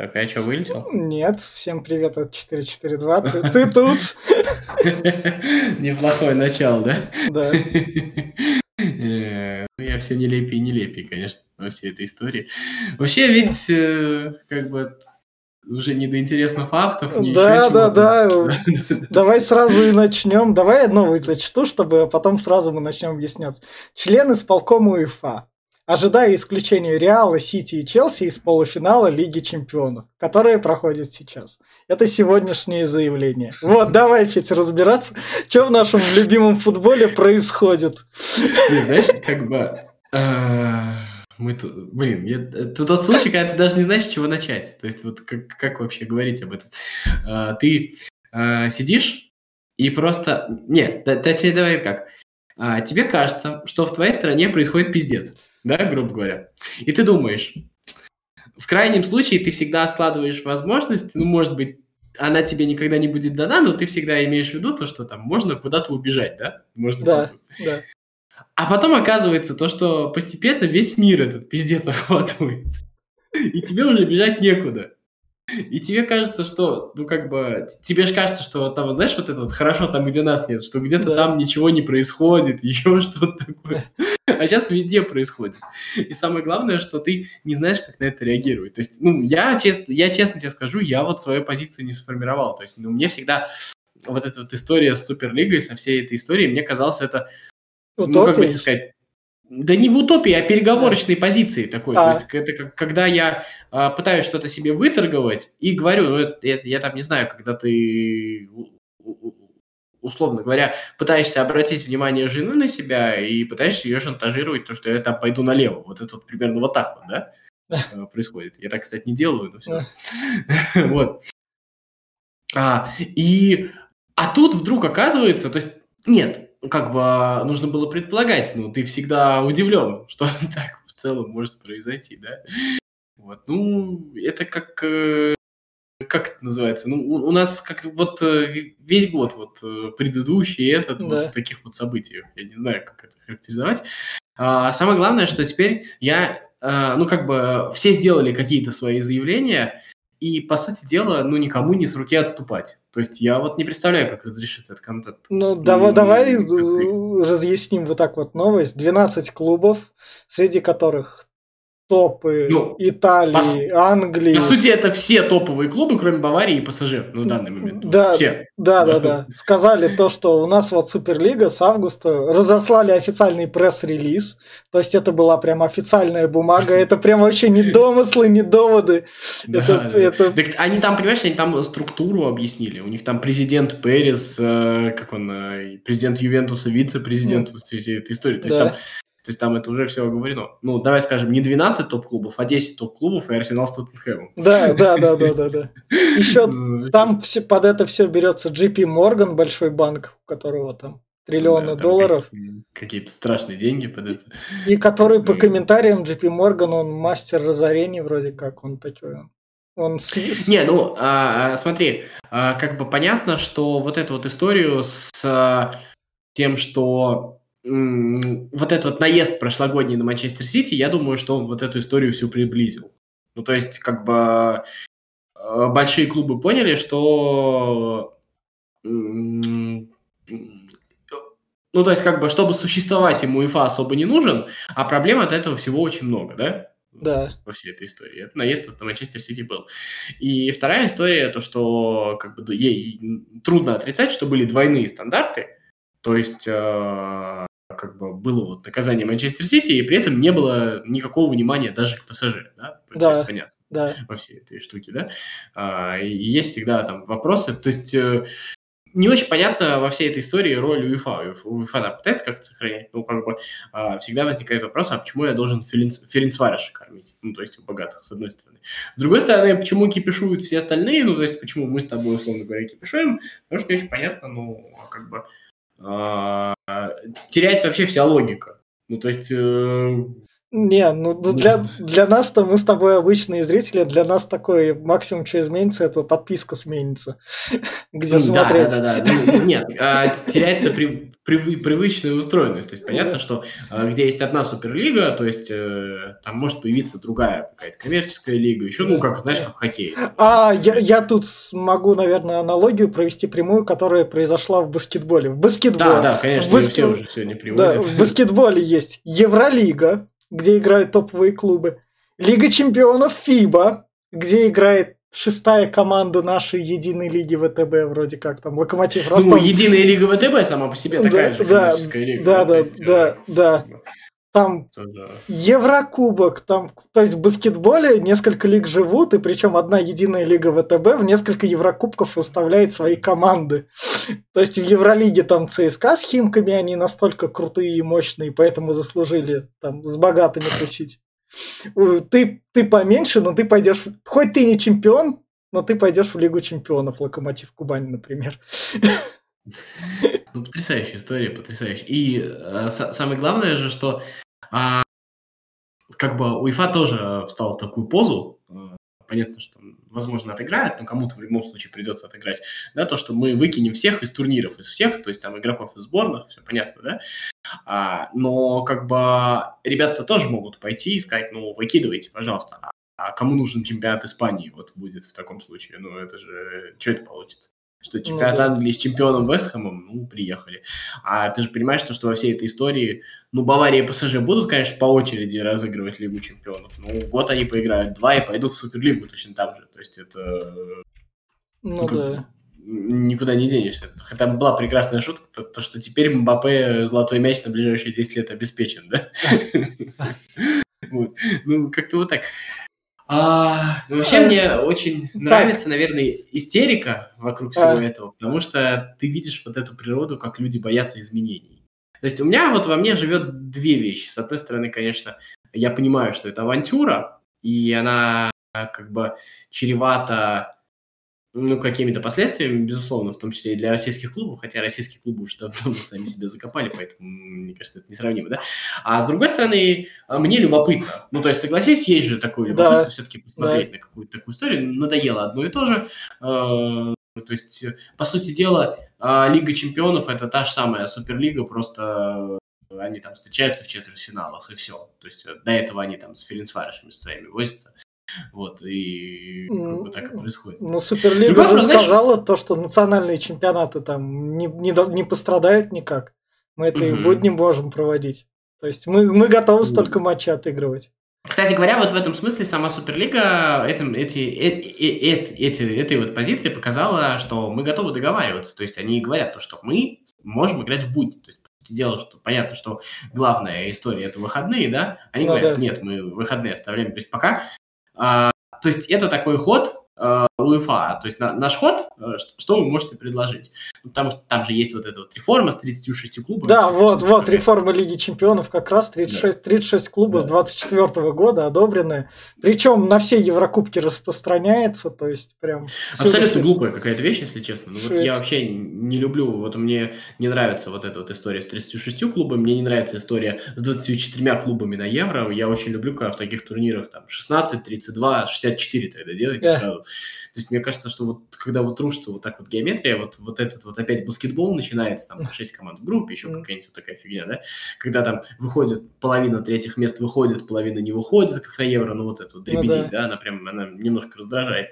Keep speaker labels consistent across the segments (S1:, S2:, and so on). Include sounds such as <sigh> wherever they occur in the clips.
S1: Так, а я что, вылетел?
S2: Нет, всем привет от 442. Ты, ты тут? <laughs>
S1: Неплохое начало, да?
S2: Да. <laughs>
S1: Э, ну, я все нелепее и нелепее, конечно, во всей этой истории. Вообще, ведь э, как бы уже не до интересных фактов, не
S2: Да, да, да. <laughs> Давай сразу и начнем. Давай я новый зачту, чтобы потом сразу мы начнем объясняться. Член исполкома УЕФА ожидая исключения Реала, Сити и Челси из полуфинала Лиги Чемпионов, которые проходят сейчас. Это сегодняшнее заявление. Вот, давай, Федь, разбираться, что в нашем любимом футболе происходит.
S1: знаешь, как бы... Э, мы тут, блин, я, это тот случай, когда ты даже не знаешь, с чего начать. То есть, вот как, как вообще говорить об этом? А, ты а, сидишь и просто... Нет, точнее, давай как. А, тебе кажется, что в твоей стране происходит пиздец да, грубо говоря. И ты думаешь, в крайнем случае ты всегда откладываешь возможность, ну, может быть, она тебе никогда не будет дана, но ты всегда имеешь в виду то, что там можно куда-то убежать, да? Можно
S2: да, да.
S1: А потом оказывается то, что постепенно весь мир этот пиздец охватывает. И тебе уже бежать некуда. И тебе кажется, что, ну, как бы, тебе же кажется, что там, знаешь, вот это вот хорошо там, где нас нет, что где-то да. там ничего не происходит, <laughs> еще что-то такое. А сейчас везде происходит. И самое главное, что ты не знаешь, как на это реагировать. То есть, ну, я, честно, я честно тебе скажу, я вот свою позицию не сформировал. То есть, ну, мне всегда вот эта вот история с Суперлигой, со всей этой историей, мне казалось, это,
S2: Утопия. ну,
S1: как бы тебе сказать, да не в утопии, а переговорочной да. позиции такой. А. То есть это как, когда я а, пытаюсь что-то себе выторговать и говорю, ну, это, это, я там не знаю, когда ты условно говоря, пытаешься обратить внимание жены на себя и пытаешься ее шантажировать, то, что я там пойду налево. Вот это вот примерно вот так вот, да, э, происходит. Я так, кстати, не делаю, но все. <laughs> Вот. А, и, а тут вдруг оказывается, то есть, нет, как бы а, нужно было предполагать, но ты всегда удивлен, <laughs> что <laughs> так в целом может произойти, да? Вот, ну, это как, э, как это называется? Ну, у, нас как вот э, весь год вот э, предыдущий этот да. вот в таких вот событиях, я не знаю, как это характеризовать. А, самое главное, что теперь я, а, ну, как бы все сделали какие-то свои заявления, и, по сути дела, ну, никому не с руки отступать. То есть я вот не представляю, как разрешится этот контент.
S2: Ну, давай, давай разъясним вот так вот новость. 12 клубов, среди которых топы ну, Италии, по, Англии.
S1: По сути, это все топовые клубы, кроме Баварии и ПСЖ на данный момент.
S2: Да,
S1: все.
S2: Да, да, да. Сказали то, что у нас вот Суперлига с августа разослали официальный пресс-релиз. То есть это была прям официальная бумага. Это прям вообще не домыслы, не доводы.
S1: это, это... Так они там, понимаешь, они там структуру объяснили. У них там президент Перес, э, как он, э, президент Ювентуса, вице-президент mm. этой истории. То есть там то есть там это уже все оговорено. Ну, давай скажем, не 12 топ-клубов, а 10 топ-клубов и Арсенал с Тоттенхэмом.
S2: Да, да, да, да, да, да. Еще <laughs> ну, там все, под это все берется JP Morgan, большой банк, у которого там триллионы да, долларов.
S1: Какие-то страшные деньги под это.
S2: И который по комментариям JP Morgan, он мастер разорений вроде как, он такой. Он.
S1: Не, ну, а, а, смотри, а, как бы понятно, что вот эту вот историю с а, тем, что вот этот вот наезд прошлогодний на Манчестер Сити, я думаю, что он вот эту историю всю приблизил. Ну, то есть, как бы э, большие клубы поняли, что ну, то есть, как бы, чтобы существовать, ему УЕФА особо не нужен, а проблем от этого всего очень много, да?
S2: Да.
S1: Во всей этой истории. Это наезд на Манчестер Сити был. И вторая история, то, что как бы ей трудно отрицать, что были двойные стандарты. То есть э, как бы было вот наказание Манчестер Сити, и при этом не было никакого внимания даже к ПСЖ, да?
S2: Да, есть, понятно. Да.
S1: Во всей этой штуке, да? А, и есть всегда там вопросы, то есть э, не очень понятно во всей этой истории роль УЕФА. УЕФА там пытается как-то сохранять, ну, как бы а, всегда возникает вопрос, а почему я должен Ференцвареша кормить? Ну, то есть у богатых, с одной стороны. С другой стороны, почему кипишуют все остальные? Ну, то есть почему мы с тобой, условно говоря, кипишуем? Потому что не очень понятно, ну, как бы а, теряется вообще вся логика. Ну, то есть... Э,
S2: Не, ну для, для нас-то мы с тобой обычные зрители, для нас такой максимум, что изменится, это подписка сменится. <laughs> Где смотреть.
S1: Да, да, да. Ну, нет, а, теряется при, при, привычная устроенность. То есть понятно, что а, где есть одна суперлига, то есть э, там может появиться другая какая-то коммерческая лига, еще, ну, как, знаешь, как в хоккее.
S2: А, я, я тут могу, наверное, аналогию провести прямую, которая произошла в баскетболе. В баскетболе. Да,
S1: да, конечно, баскет... все уже сегодня приводят.
S2: Да, в баскетболе есть Евролига, где играют топовые клубы. Лига чемпионов ФИБА, где играет шестая команда нашей единой лиги ВТБ, вроде как там, Локомотив
S1: Ростов. Ну, единая лига ВТБ сама по себе такая да, же
S2: да, лига. Да, да, есть, да, э, да. Там да. Еврокубок, там, то есть в баскетболе несколько лиг живут, и причем одна единая лига ВТБ в несколько Еврокубков выставляет свои команды. То есть в Евролиге там ЦСКА с Химками, они настолько крутые и мощные, поэтому заслужили там с богатыми тусить. Ты, ты поменьше, но ты пойдешь, хоть ты не чемпион, но ты пойдешь в Лигу чемпионов, Локомотив Кубань, например. <laughs>
S1: Ну, потрясающая история, потрясающая. И э, самое главное же, что а, как бы УЕФА тоже встал в такую позу, э, понятно, что, возможно, отыграет, но кому-то в любом случае придется отыграть, да, то, что мы выкинем всех из турниров, из всех, то есть там игроков из сборных, все понятно, да, а, но как бы ребята тоже могут пойти и сказать, ну, выкидывайте, пожалуйста, а, а кому нужен чемпионат Испании, вот будет в таком случае, ну, это же, что это получится? Что чемпионат ну, Англии с чемпионом Вестхэмом, ну, приехали. А ты же понимаешь, что, что во всей этой истории, ну, Бавария и ПСЖ будут, конечно, по очереди разыгрывать Лигу чемпионов. Ну, год они поиграют два и пойдут в Суперлигу точно так же. То есть это...
S2: Ну, ну да.
S1: Никуда не денешься. Хотя была прекрасная шутка, то что теперь Мбаппе золотой мяч на ближайшие 10 лет обеспечен, да? <laughs> Ну, как-то вот так. А, ну, вообще мне очень нравится, наверное, истерика вокруг всего а. этого, потому что ты видишь вот эту природу, как люди боятся изменений. То есть у меня вот во мне живет две вещи. С одной стороны, конечно, я понимаю, что это авантюра, и она как бы чревата ну, какими-то последствиями, безусловно, в том числе и для российских клубов, хотя российские клубы уже давно <laughs> сами себя закопали, поэтому, мне кажется, это несравнимо, да? А с другой стороны, а, мне любопытно. Ну, то есть, согласись, есть же такое любопытство да. все-таки посмотреть да. на какую-то такую историю. Надоело одно и то же. А, то есть, по сути дела, а, Лига чемпионов – это та же самая Суперлига, просто они там встречаются в четвертьфиналах, и все. То есть, до этого они там с Ференцварышами своими возятся. Вот, и как бы так и происходит.
S2: Ну, Суперлига Другой уже знаешь... сказала то, что национальные чемпионаты там не, не, не пострадают никак. Мы это и будем можем проводить. То есть мы, мы готовы столько матчей отыгрывать.
S1: Кстати говоря, вот в этом смысле сама Суперлига этим, эти, эти, эти, эти, этой вот позиции показала, что мы готовы договариваться. То есть они говорят то, что мы можем играть в будни. То есть дело, что понятно, что главная история это выходные, да? Они ну, говорят, да. нет, мы выходные оставляем. То есть пока а, то есть это такой ход, Э, УЕФА. То есть на, наш ход, э, что вы можете предложить? Потому что там же есть вот эта вот реформа с 36 клубами.
S2: Да, вот, вот, реформа Лиги Чемпионов как раз 36, да. 36 клубов да. с 24 года одобрены. Причем на все Еврокубки распространяется, то есть прям...
S1: Абсолютно глупая какая-то вещь, если честно. Ну, вот я вообще не люблю, вот мне не нравится вот эта вот история с 36 клубами, мне не нравится история с 24 клубами на Евро. Я очень люблю, когда в таких турнирах там 16, 32, 64 тогда делайте да. сразу. То есть мне кажется, что вот когда вот рушится вот так вот геометрия, вот, вот этот вот опять баскетбол начинается, там 6 команд в группе, еще какая-нибудь вот такая фигня, да, когда там выходит половина третьих мест выходит, половина не выходит, как на Евро, ну вот это вот дребедень, ну, да. да, она прям, она немножко раздражает.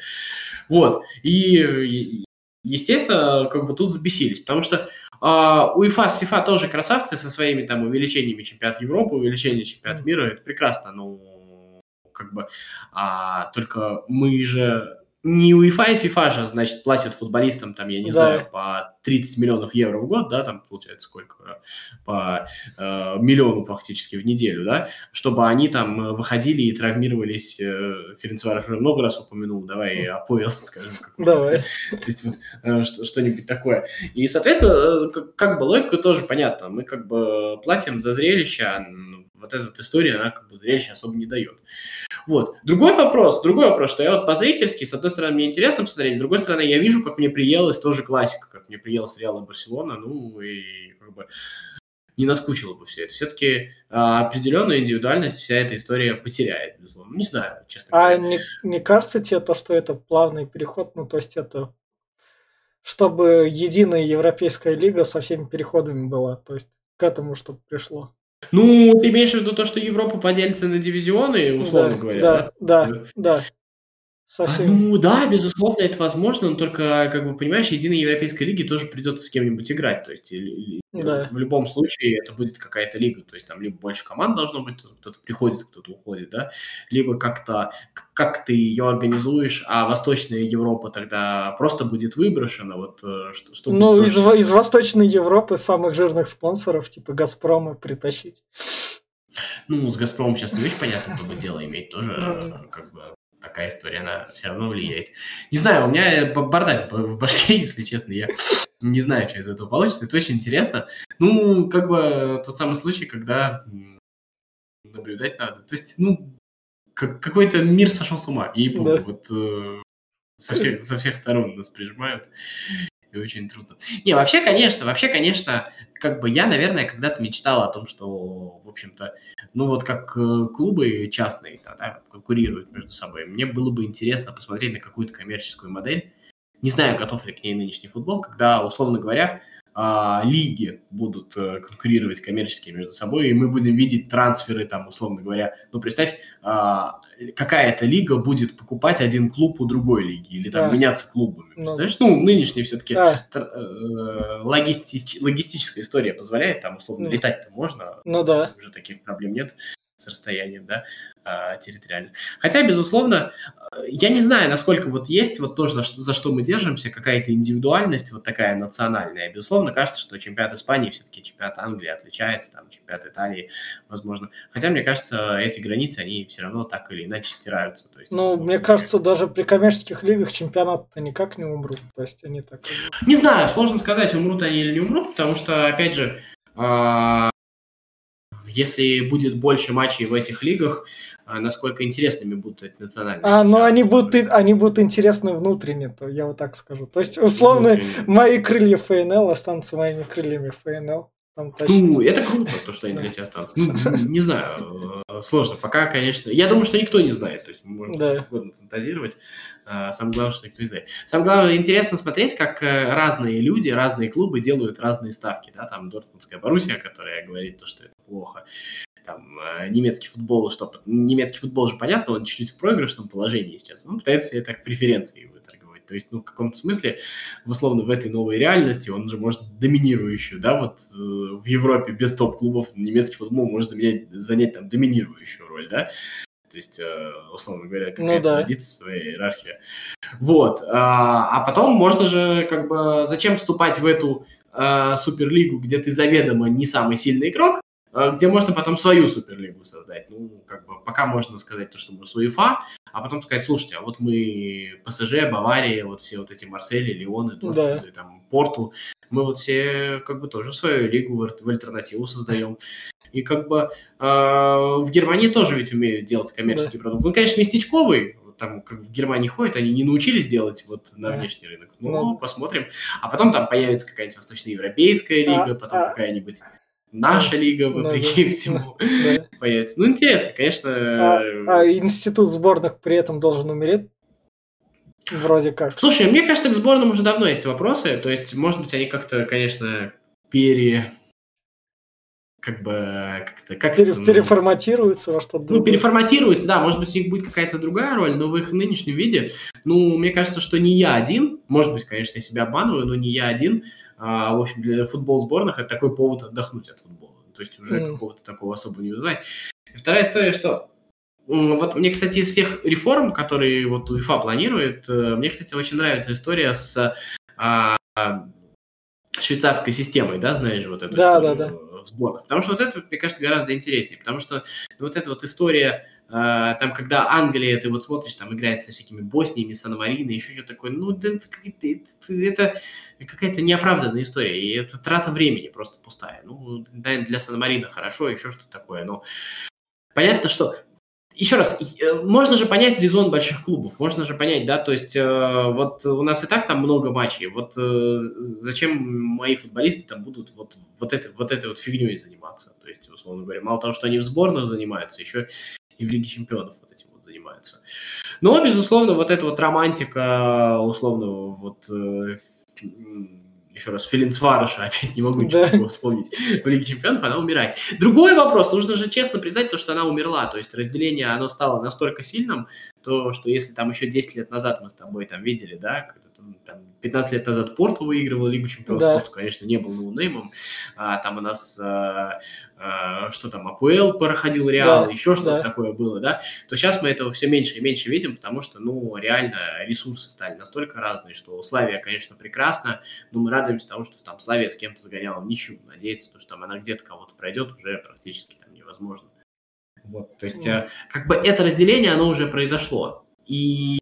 S1: Вот, и естественно, как бы тут забесились, потому что Uh, УЕФА с ФИФА тоже красавцы со своими там увеличениями чемпионата Европы, увеличением чемпионата мира, это прекрасно, ну, как бы, а, только мы же не УЕФА и ФИФА же, значит, платят футболистам, там, я не да. знаю, по 30 миллионов евро в год, да, там получается сколько, по э, миллиону практически в неделю, да, чтобы они там э, выходили и травмировались, э, Ференцваров уже много раз упомянул, давай АПЛ, <laughs> скажем.
S2: Давай.
S1: То есть вот э, что-нибудь такое. И, соответственно, э, как бы логика тоже понятна, мы как бы платим за зрелище, а вот эта вот история, она как бы зрелище особо не дает. Вот. Другой вопрос, другой вопрос, что я вот по-зрительски, с одной стороны, мне интересно посмотреть, с другой стороны, я вижу, как мне приелась тоже классика, как мне приелась сериал «Барселона», ну, и как бы не наскучило бы все это. Все-таки а, определенную индивидуальность вся эта история потеряет, безусловно. Не знаю, честно
S2: а говоря. А не, не кажется тебе то, что это плавный переход, ну, то есть это чтобы единая европейская лига со всеми переходами была, то есть к этому чтобы пришло.
S1: Ну, ты имеешь в виду то, что Европа поделится на дивизионы, условно
S2: да,
S1: говоря,
S2: да? Да, да, да.
S1: Совсем. А, ну да, безусловно, это возможно, но только, как бы, понимаешь, единой европейской лиге тоже придется с кем-нибудь играть. То есть да. в любом случае это будет какая-то лига. То есть там либо больше команд должно быть, кто-то приходит, кто-то уходит, да, либо как-то как ты ее организуешь, а Восточная Европа тогда просто будет выброшена. Вот, э, что,
S2: что ну, из, из Восточной Европы самых жирных спонсоров, типа Газпрома, притащить.
S1: Ну, с Газпромом сейчас не очень понятно, кто бы дело иметь тоже, как бы такая история, она все равно влияет. Не знаю, у меня бардак в башке, <laughs> если честно, я не знаю, что из этого получится, это очень интересно. Ну, как бы тот самый случай, когда наблюдать надо. То есть, ну, как, какой-то мир сошел с ума, и да. вот э, со, всех, со всех сторон нас прижимают, и очень трудно. Не, вообще, конечно, вообще, конечно, как бы я, наверное, когда-то мечтал о том, что, в общем-то, ну вот как э, клубы частные да, конкурируют между собой, мне было бы интересно посмотреть на какую-то коммерческую модель. Не знаю, готов ли к ней нынешний футбол, когда, условно говоря, а, лиги будут а, конкурировать коммерчески между собой, и мы будем видеть трансферы, там, условно говоря. Ну, представь, а, какая-то лига будет покупать один клуб у другой лиги, или там да. меняться клубами. Ну. Представляешь? Ну, ну нынешний все-таки да. э, логисти- логистическая история позволяет, там, условно, ну. летать-то можно.
S2: Ну да.
S1: Уже таких проблем нет с расстоянием, да. А, территориально. Хотя, безусловно, я не знаю, насколько вот есть вот то, за что, за что мы держимся, какая-то индивидуальность вот такая национальная. Безусловно, кажется, что чемпионат Испании все-таки чемпионат Англии отличается, там чемпионат Италии, возможно. Хотя, мне кажется, эти границы, они все равно так или иначе стираются. То есть,
S2: ну, мне кажется, даже при коммерческих лигах чемпионаты никак не умрут. То есть они так...
S1: Не знаю, сложно сказать, умрут они или не умрут, потому что, опять же, а, если будет больше матчей в этих лигах, насколько интересными будут эти национальные.
S2: А, ну они будут, они будут интересны внутренне, то я вот так скажу. То есть, условно, внутренне. мои крылья ФНЛ останутся моими крыльями ФНЛ.
S1: Там ну, это круто, то, что они для тебя останутся. Ну, не знаю, э, сложно. Пока, конечно, я думаю, что никто не знает. То есть, можно да. угодно фантазировать. А, самое главное, что никто не знает. Самое главное, интересно смотреть, как э, разные люди, разные клубы делают разные ставки. Да? Там Дортмундская Боруссия, которая говорит, то, что это плохо там, э, немецкий футбол, что немецкий футбол же понятно, он чуть-чуть в проигрышном положении сейчас, он пытается себе так преференции выторговать. То есть, ну, в каком-то смысле, условно, в этой новой реальности он же может доминирующую, да, вот э, в Европе без топ-клубов немецкий футбол может заменять, занять там доминирующую роль, да, то есть, э, условно говоря, ну какая-то ну, да. традиция, своя иерархия. Вот. А, потом можно же, как бы, зачем вступать в эту суперлигу, где ты заведомо не самый сильный игрок, где можно потом свою суперлигу создать. Ну, как бы пока можно сказать то, что мы с УЕФА, а потом сказать, слушайте, а вот мы ПСЖ, Бавария, вот все вот эти Марсели, Леоны, Дортмунды, да. там, Порту, мы вот все как бы тоже свою лигу в, альтернативу создаем. И как бы э, в Германии тоже ведь умеют делать коммерческий да. продукт. Он, конечно, местечковый, там, как в Германии ходят, они не научились делать вот на внешний рынок. Ну, ну, посмотрим. А потом там появится какая-нибудь восточноевропейская лига, а, потом а, какая-нибудь наша лига, вопреки да, всему, да. появится. Ну, интересно, конечно.
S2: А, а институт сборных при этом должен умереть? Вроде как.
S1: Слушай, мне кажется, к сборным уже давно есть вопросы. То есть, может быть, они как-то, конечно, пере как бы как-то как
S2: Пере, это, ну, переформатируются во что-то
S1: Ну, переформатируются, да, может быть, у них будет какая-то другая роль, но в их нынешнем виде, ну, мне кажется, что не я один, может быть, конечно, я себя обманываю, но не я один а, в общем, для футбол сборных это такой повод отдохнуть от футбола. То есть уже mm. какого-то такого особо не вызывает. И вторая история, что вот мне, кстати, из всех реформ, которые вот УЕФА планирует, э, мне, кстати, очень нравится история с а, швейцарской системой, да, знаешь, вот эту
S2: да, историю да,
S1: да. в сборах. Потому что вот это, мне кажется, гораздо интереснее. Потому что вот эта вот история Uh, там, когда Англия, ты вот смотришь, там играет со всякими Босниями, Сан-Марино, еще что-то такое, ну, да, это, это какая-то неоправданная история, и это трата времени просто пустая. Ну, для Сан-Марина хорошо, еще что-то такое, но понятно, что еще раз, можно же понять резон больших клубов, можно же понять, да, то есть вот у нас и так там много матчей, вот зачем мои футболисты там будут вот, вот, это, вот этой вот фигней заниматься, то есть, условно говоря, мало того, что они в сборных занимаются, еще и в Лиге Чемпионов вот этим вот занимаются. Но, безусловно, вот эта вот романтика, условно, вот еще раз, Филинцвараша, <laughs> опять не могу ничего да. вспомнить, <laughs> в Лиге Чемпионов, она умирает. Другой вопрос, нужно же честно признать то, что она умерла, то есть разделение, оно стало настолько сильным, то, что если там еще 10 лет назад мы с тобой там видели, да, там, 15 лет назад Порту выигрывал Лигу Чемпионов, да. Порту, конечно, не был ноунеймом, а, там у нас а, а, что там, АПЛ проходил Реал, да, еще что-то да. такое было, да, то сейчас мы этого все меньше и меньше видим, потому что, ну, реально ресурсы стали настолько разные, что Славия, конечно, прекрасна, но мы радуемся тому, что там Славия с кем-то загоняла в ничью, надеяться, что там она где-то кого-то пройдет, уже практически там невозможно. Вот, то есть, mm. как бы это разделение, оно уже произошло. И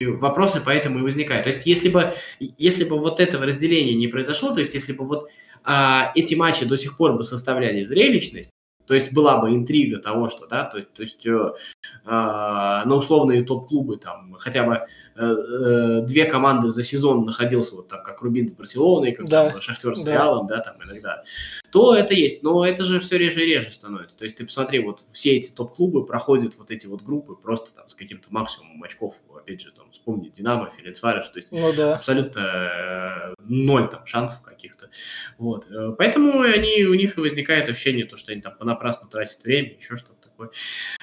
S1: вопросы поэтому и возникают. То есть, если бы, если бы вот этого разделения не произошло, то есть, если бы вот а, эти матчи до сих пор бы составляли зрелищность, то есть была бы интрига того, что, да, то то есть э, э, на условные топ-клубы там хотя бы две команды за сезон находился вот так, как Рубин с Барселоной, как да. там, Шахтер с да. Реалом, да, там иногда, то это есть. Но это же все реже и реже становится. То есть ты посмотри, вот все эти топ-клубы проходят вот эти вот группы просто там с каким-то максимумом очков. Опять же, там вспомни Динамо, Ференцвареш, то есть ну, да. абсолютно э, ноль там шансов каких-то. Вот. Э, поэтому они, у них и возникает ощущение, то, что они там понапрасну тратят время, еще что-то такое.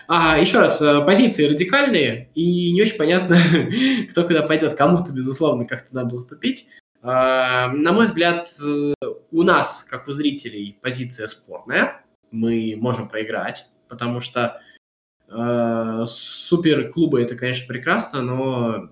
S1: А, еще раз, э, позиции радикальные, и не очень понятно, <laughs> кто куда пойдет. Кому-то, безусловно, как-то надо уступить. А, на мой взгляд, э, у нас, как у зрителей, позиция спорная. Мы можем проиграть, потому что э, суперклубы это, конечно, прекрасно, но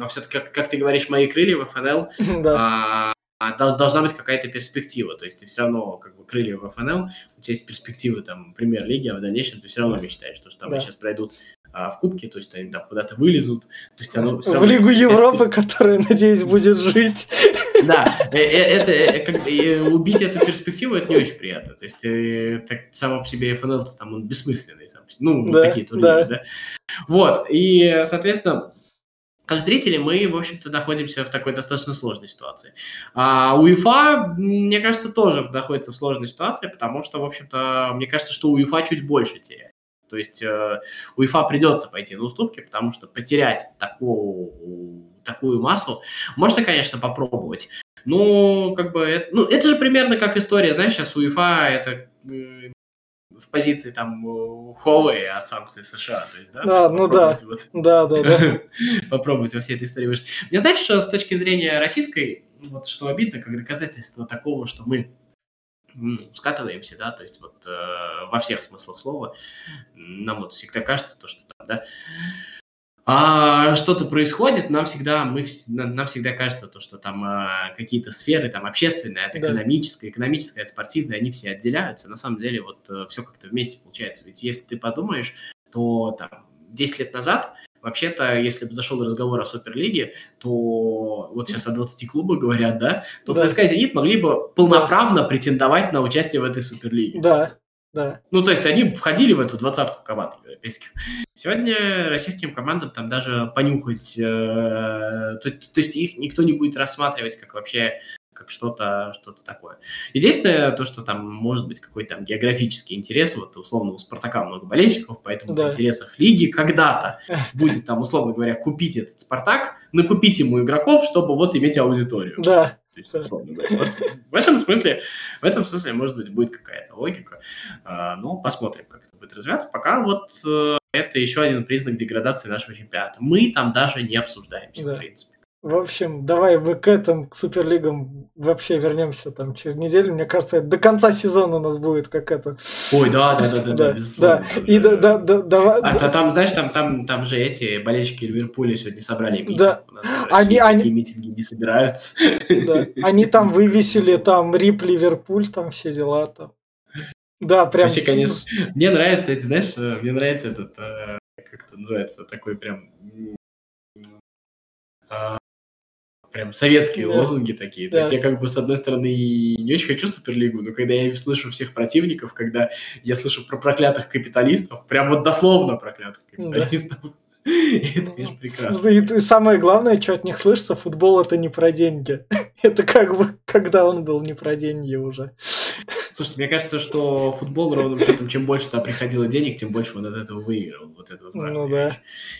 S1: а все-таки, как, как ты говоришь, мои крылья в ФНЛ, <laughs> да. а, должна быть какая-то перспектива. То есть ты все равно, как бы, крылья в ФНЛ, у тебя есть перспективы там премьер-лиги, а в дальнейшем ты все равно мечтаешь, что там да. сейчас пройдут а, в кубке, то есть они там куда-то вылезут. То есть оно
S2: в Лигу Европы, которая, надеюсь, будет жить.
S1: Да, э, э, это убить эту перспективу, это не очень приятно. То есть э, так, само по себе ФНЛ там он бессмысленный. Ну, такие турниры, да. Вот, и, соответственно, как зрители мы, в общем-то, находимся в такой достаточно сложной ситуации. А УЕФА, мне кажется, тоже находится в сложной ситуации, потому что, в общем-то, мне кажется, что УЕФА чуть больше теряет. То есть э, УЕФА придется пойти на уступки, потому что потерять такую, такую массу можно, конечно, попробовать. Но как бы это, ну, это же примерно как история, знаешь, сейчас УЕФА это э, в позиции там Huawei от санкций США, то есть, да? Есть,
S2: ну да. Вот, да, да, да. <laughs>
S1: попробовать во всей этой истории выжить. Мне знаешь, что с точки зрения российской, вот что обидно, как доказательство такого, что мы скатываемся, да, то есть вот э, во всех смыслах слова нам вот всегда кажется то, что там, да, а что-то происходит, нам всегда, мы, нам всегда кажется то, что там а, какие-то сферы, там общественные, это да. экономическое, экономическое, это спортивное, они все отделяются. На самом деле вот э, все как-то вместе получается. Ведь если ты подумаешь, то там 10 лет назад Вообще-то, если бы зашел разговор о Суперлиге, то вот сейчас о 20 клубах говорят, да, то да. ЦСКА и Зенит могли бы полноправно претендовать на участие в этой Суперлиге.
S2: Да, да.
S1: Ну, то есть они входили в эту двадцатку команд европейских. Сегодня российским командам там даже понюхать, э, то, то есть их никто не будет рассматривать как вообще как что-то что такое. Единственное, то, что там может быть какой-то там географический интерес, вот условно у Спартака много болельщиков, поэтому да. в интересах лиги когда-то будет там, условно говоря, купить этот Спартак, накупить ему игроков, чтобы вот иметь аудиторию.
S2: Да.
S1: Есть, условно говоря. Вот в этом смысле, в этом смысле, может быть, будет какая-то логика. А, но посмотрим, как это будет развиваться. Пока вот э, это еще один признак деградации нашего чемпионата. Мы там даже не обсуждаемся, да. в принципе.
S2: В общем, давай мы к этим к суперлигам вообще вернемся там через неделю. Мне кажется, до конца сезона у нас будет как это.
S1: Ой, да, да, да, да, да. <laughs>
S2: Да. И да, да, да, давай.
S1: А то там, знаешь, там, там, там же эти болельщики Ливерпуля сегодня собрали митинг.
S2: Да. Они, они...
S1: Митинги не собираются.
S2: Да. Они там вывесили там Рип Ливерпуль, там все дела там. Да, прям.
S1: Вообще, конечно, мне нравится эти, знаешь, э, мне нравится этот, э, как это называется, такой прям прям советские да. лозунги такие. Да. То есть я как бы, с одной стороны, не очень хочу Суперлигу, но когда я слышу всех противников, когда я слышу про проклятых капиталистов, прям вот дословно проклятых капиталистов, да. <laughs> Это, конечно, прекрасно.
S2: И, самое главное, что от них слышится, футбол это не про деньги. <laughs> Это как бы, когда он был не про деньги уже.
S1: Слушайте, мне кажется, что футбол ровным счетом, чем больше туда приходило денег, тем больше он от этого выигрывал. Вот это вот ну, да.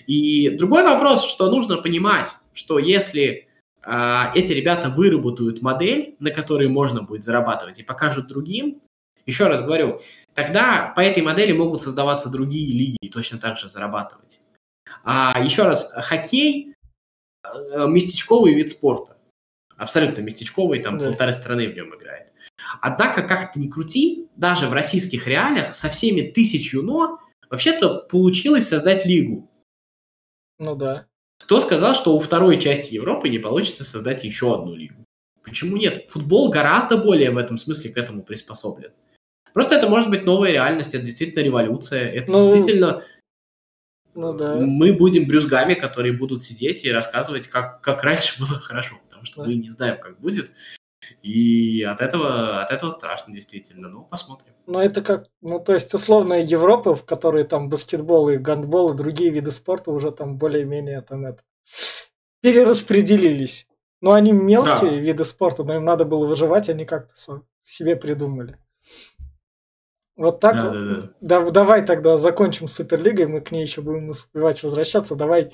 S1: И другой вопрос, что нужно понимать, что если эти ребята выработают модель, на которой можно будет зарабатывать, и покажут другим, еще раз говорю, тогда по этой модели могут создаваться другие лиги и точно так же зарабатывать. А еще раз, хоккей э, местечковый вид спорта. Абсолютно местечковый, там да. полторы страны в нем играет. Однако, как ты ни крути, даже в российских реалиях со всеми тысячью «но» вообще-то получилось создать лигу.
S2: Ну да.
S1: Кто сказал, что у второй части Европы не получится создать еще одну лигу? Почему нет? Футбол гораздо более в этом смысле к этому приспособлен. Просто это может быть новая реальность, это действительно революция, это ну, действительно ну, да. мы будем брюзгами, которые будут сидеть и рассказывать, как, как раньше было хорошо, потому что да. мы не знаем, как будет. И от этого, от этого страшно, действительно. Ну, посмотрим.
S2: Ну, это как, ну, то есть, условная Европа, в которой там баскетбол и гандбол и другие виды спорта уже там более-менее там это перераспределились. Ну, они мелкие да. виды спорта, но им надо было выживать, они как-то себе придумали. Вот так. Да, да, да. Да, давай тогда закончим с Суперлигой, мы к ней еще будем успевать возвращаться. Давай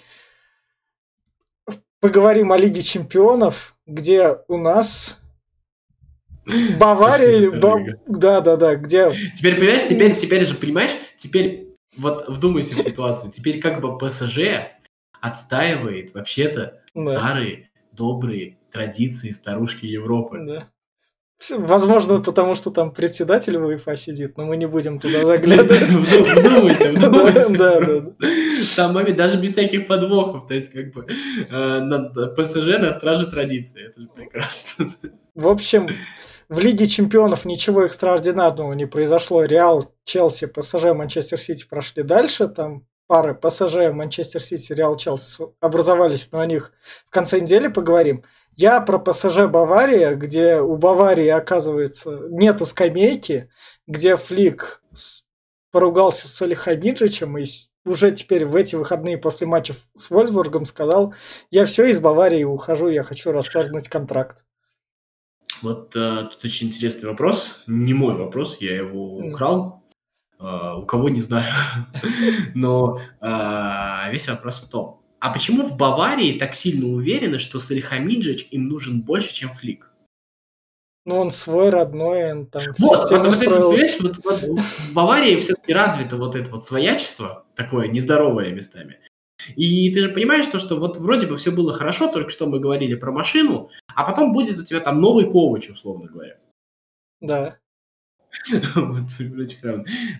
S2: поговорим о Лиге Чемпионов, где у нас <laughs> Бавария, да, да, да, где...
S1: Теперь, понимаешь, теперь, теперь же, понимаешь, теперь вот вдумайся в ситуацию. Теперь как бы ПСЖ отстаивает вообще-то да. старые добрые традиции старушки Европы. Да.
S2: Возможно, потому что там председатель в УЕФА сидит, но мы не будем туда заглядывать. <laughs>
S1: Вдумайся, <laughs> вдумайся. Да. Сам момент, даже без всяких подвохов. То есть, как бы, э, ПСЖ на страже традиции. Это же прекрасно.
S2: В общем, в Лиге чемпионов ничего экстраординарного не произошло. Реал, Челси, ПСЖ, Манчестер Сити прошли дальше. Там пары ПСЖ, Манчестер Сити, Реал, Челси образовались, но о них в конце недели поговорим. Я про ПСЖ Бавария, где у Баварии, оказывается, нету скамейки, где Флик поругался с Алихамиджичем и уже теперь в эти выходные после матча с Вольсбургом сказал, я все из Баварии ухожу, я хочу расторгнуть контракт.
S1: Вот э, тут очень интересный вопрос. Не мой вопрос, я его украл. Э, у кого не знаю. <laughs> Но э, весь вопрос в том, а почему в Баварии так сильно уверены, что Салихамиджич им нужен больше, чем Флик?
S2: Ну, он свой родной, он там
S1: вот, вот, вот, вот, вот, в Баварии все-таки развито вот это вот своячество, такое нездоровое местами. И ты же понимаешь то, что вот вроде бы все было хорошо, только что мы говорили про машину, а потом будет у тебя там новый Ковач, условно говоря.
S2: Да. <laughs>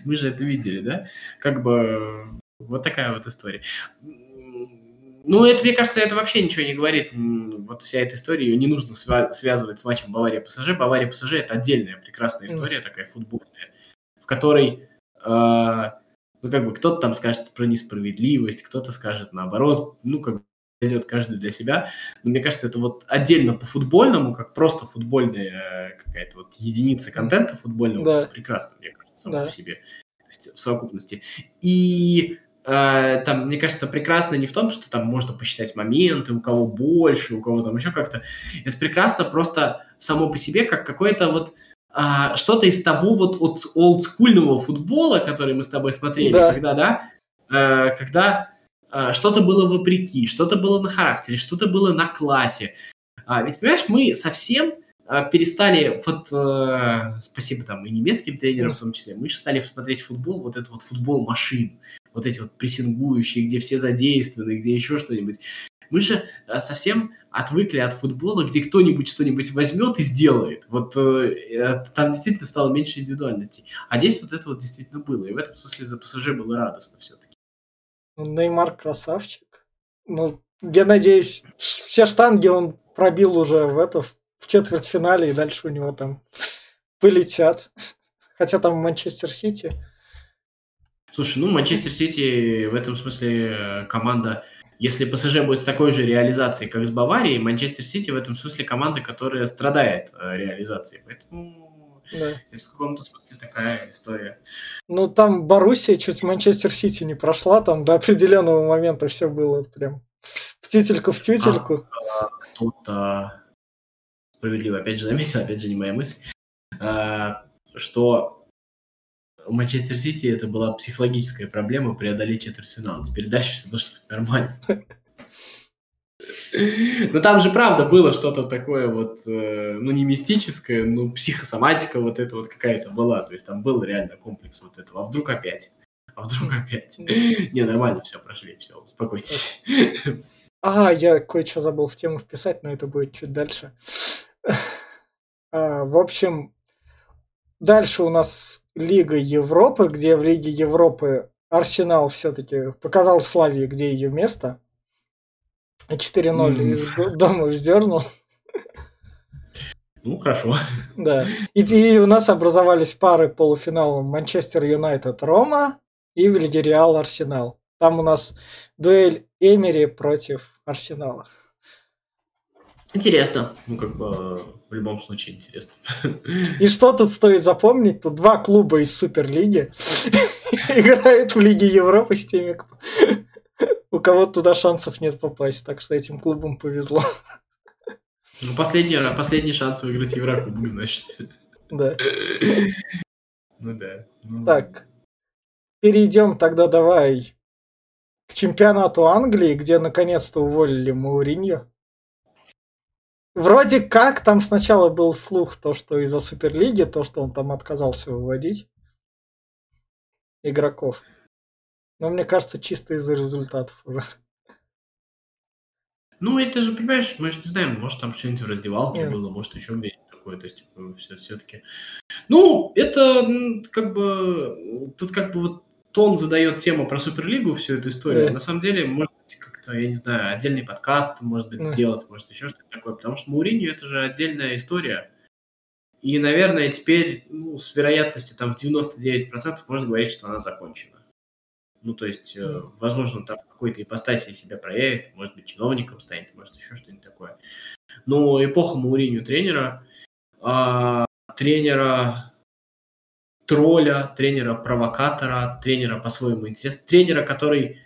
S1: Мы же это видели, да? Как бы вот такая вот история. Ну, это, мне кажется, это вообще ничего не говорит. Вот вся эта история, ее не нужно связывать с матчем Бавария-ПСЖ. Бавария-ПСЖ – это отдельная прекрасная история, такая футбольная, в которой, э, ну, как бы, кто-то там скажет про несправедливость, кто-то скажет наоборот, ну, как бы, идет каждый для себя. Но мне кажется, это вот отдельно по футбольному, как просто футбольная э, какая-то вот единица контента футбольного, да. прекрасно, мне кажется, само да. по себе, то есть в совокупности. И Э, там, мне кажется, прекрасно не в том, что там можно посчитать моменты, у кого больше, у кого там еще как-то. Это прекрасно просто само по себе, как какое-то вот а, что-то из того вот от олдскульного футбола, который мы с тобой смотрели, да. когда, да, э, когда э, что-то было вопреки, что-то было на характере, что-то было на классе. А, ведь, понимаешь, мы совсем э, перестали, вот, э, спасибо там и немецким тренерам в том числе, мы же стали смотреть футбол, вот этот вот футбол машин, вот эти вот прессингующие, где все задействованы, где еще что-нибудь. Мы же э, совсем отвыкли от футбола, где кто-нибудь что-нибудь возьмет и сделает. Вот э, там действительно стало меньше индивидуальности. А здесь вот это вот действительно было. И в этом смысле за ПСЖ было радостно все-таки.
S2: Ну, Неймар красавчик. Ну, я надеюсь, все штанги он пробил уже в это, в четвертьфинале, и дальше у него там полетят. Хотя там Манчестер Сити.
S1: Слушай, ну, Манчестер Сити в этом смысле э, команда если ПСЖ будет с такой же реализацией, как с Баварией, Манчестер Сити в этом смысле команда, которая страдает э, реализацией. Поэтому да. это в каком-то смысле такая история.
S2: Ну, там Боруссия чуть Манчестер Сити не прошла, там до определенного момента все было прям в тютельку в тютельку.
S1: А, кто-то справедливо, опять же, заметил, опять же, не моя мысль, а, что у Манчестер Сити это была психологическая проблема преодолеть четвертьфинал. Теперь дальше все должно быть нормально. <laughs> Но там же правда было что-то такое вот, э, ну не мистическое, ну психосоматика вот это вот какая-то была. То есть там был реально комплекс вот этого. А вдруг опять? А вдруг опять? <laughs> Не, нормально, все, прошли, все, успокойтесь.
S2: Ага, я кое-что забыл в тему вписать, но это будет чуть дальше. <laughs> А, в общем, дальше у нас Лига Европы, где в Лиге Европы Арсенал все-таки показал Славии, где ее место. 4-0 mm. из дома вздернул.
S1: Ну, хорошо.
S2: Да. И, и у нас образовались пары полуфинала Манчестер Юнайтед Рома и в Лиге Реал Арсенал. Там у нас дуэль Эмери против Арсенала.
S1: Интересно. Ну, как бы, в любом случае интересно. <laughs>
S2: И что тут стоит запомнить? Тут два клуба из Суперлиги <laughs> играют в Лиге Европы с теми, у кого туда шансов нет попасть. Так что этим клубам повезло.
S1: Ну, последний, последний шанс выиграть Еврокубок, значит.
S2: Да. <laughs>
S1: Ну да. Ну...
S2: Так. Перейдем тогда давай к чемпионату Англии, где наконец-то уволили Мауриньо. Вроде как там сначала был слух, то, что из-за Суперлиги, то, что он там отказался выводить игроков. Но мне кажется, чисто из-за результатов уже.
S1: Ну, это же, понимаешь, мы же не знаем, может, там что-нибудь в раздевалке Нет. было, может, еще где-нибудь такое, то есть, все, все-таки. Ну, это как бы, тут как бы вот тон задает тему про Суперлигу, всю эту историю. Yeah. На самом деле, может как-то, я не знаю, отдельный подкаст, может быть, сделать, может, еще что-то такое. Потому что Мауриньо это же отдельная история. И, наверное, теперь ну, с вероятностью там в 99% можно говорить, что она закончена. Ну, то есть, э, возможно, там в какой-то ипостаси себя проявит, может быть, чиновником станет, может, еще что-нибудь такое. Но эпоха Мауриньо тренера, а, тренера тролля, тренера-провокатора, тренера по-своему интересного, тренера, который,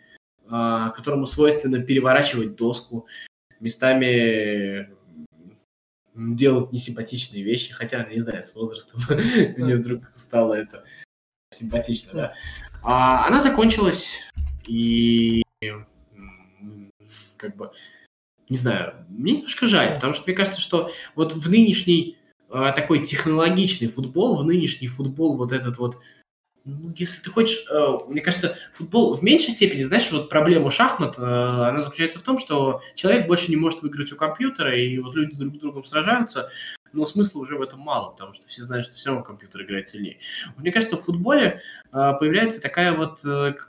S1: которому свойственно переворачивать доску, местами делать несимпатичные вещи, хотя, не знаю, с возрастом <laughs> мне вдруг стало это симпатично, да. А она закончилась, и как бы, не знаю, мне немножко жаль, потому что мне кажется, что вот в нынешней а, такой технологичный футбол, в нынешний футбол вот этот вот, ну, если ты хочешь, э, мне кажется, футбол в меньшей степени, знаешь, вот проблема шахмат, э, она заключается в том, что человек больше не может выиграть у компьютера, и вот люди друг с другом сражаются, но смысла уже в этом мало, потому что все знают, что все равно компьютер играет сильнее. Мне кажется, в футболе э, появляется такая вот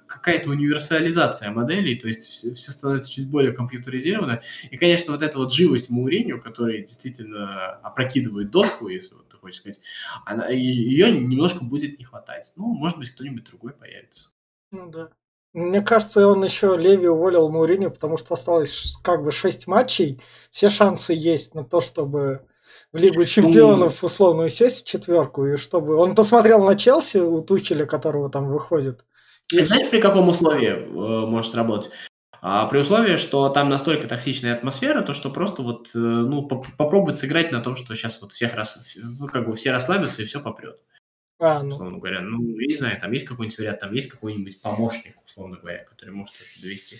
S1: какая-то универсализация моделей, то есть все, все становится чуть более компьютеризировано. И, конечно, вот эта вот живость Мауриню, которая действительно опрокидывает доску, если вот хочешь сказать, она, ее немножко будет не хватать. Ну, может быть, кто-нибудь другой появится.
S2: Ну да. Мне кажется, он еще Леви уволил Мауриню, потому что осталось как бы 6 матчей. Все шансы есть на то, чтобы в Лигу чемпионов условно сесть в четверку, и чтобы он посмотрел на Челси у Тучеля, которого там выходит.
S1: И... Знаете, при каком условии э, может работать? А, при условии, что там настолько токсичная атмосфера, то что просто вот, э, ну, поп попробовать сыграть на том, что сейчас вот всех рас... ну, как бы все расслабятся и все попрет. А, ну. Условно говоря. Ну, я не знаю, там есть какой-нибудь вариант, там есть какой-нибудь помощник, условно говоря, который может это довести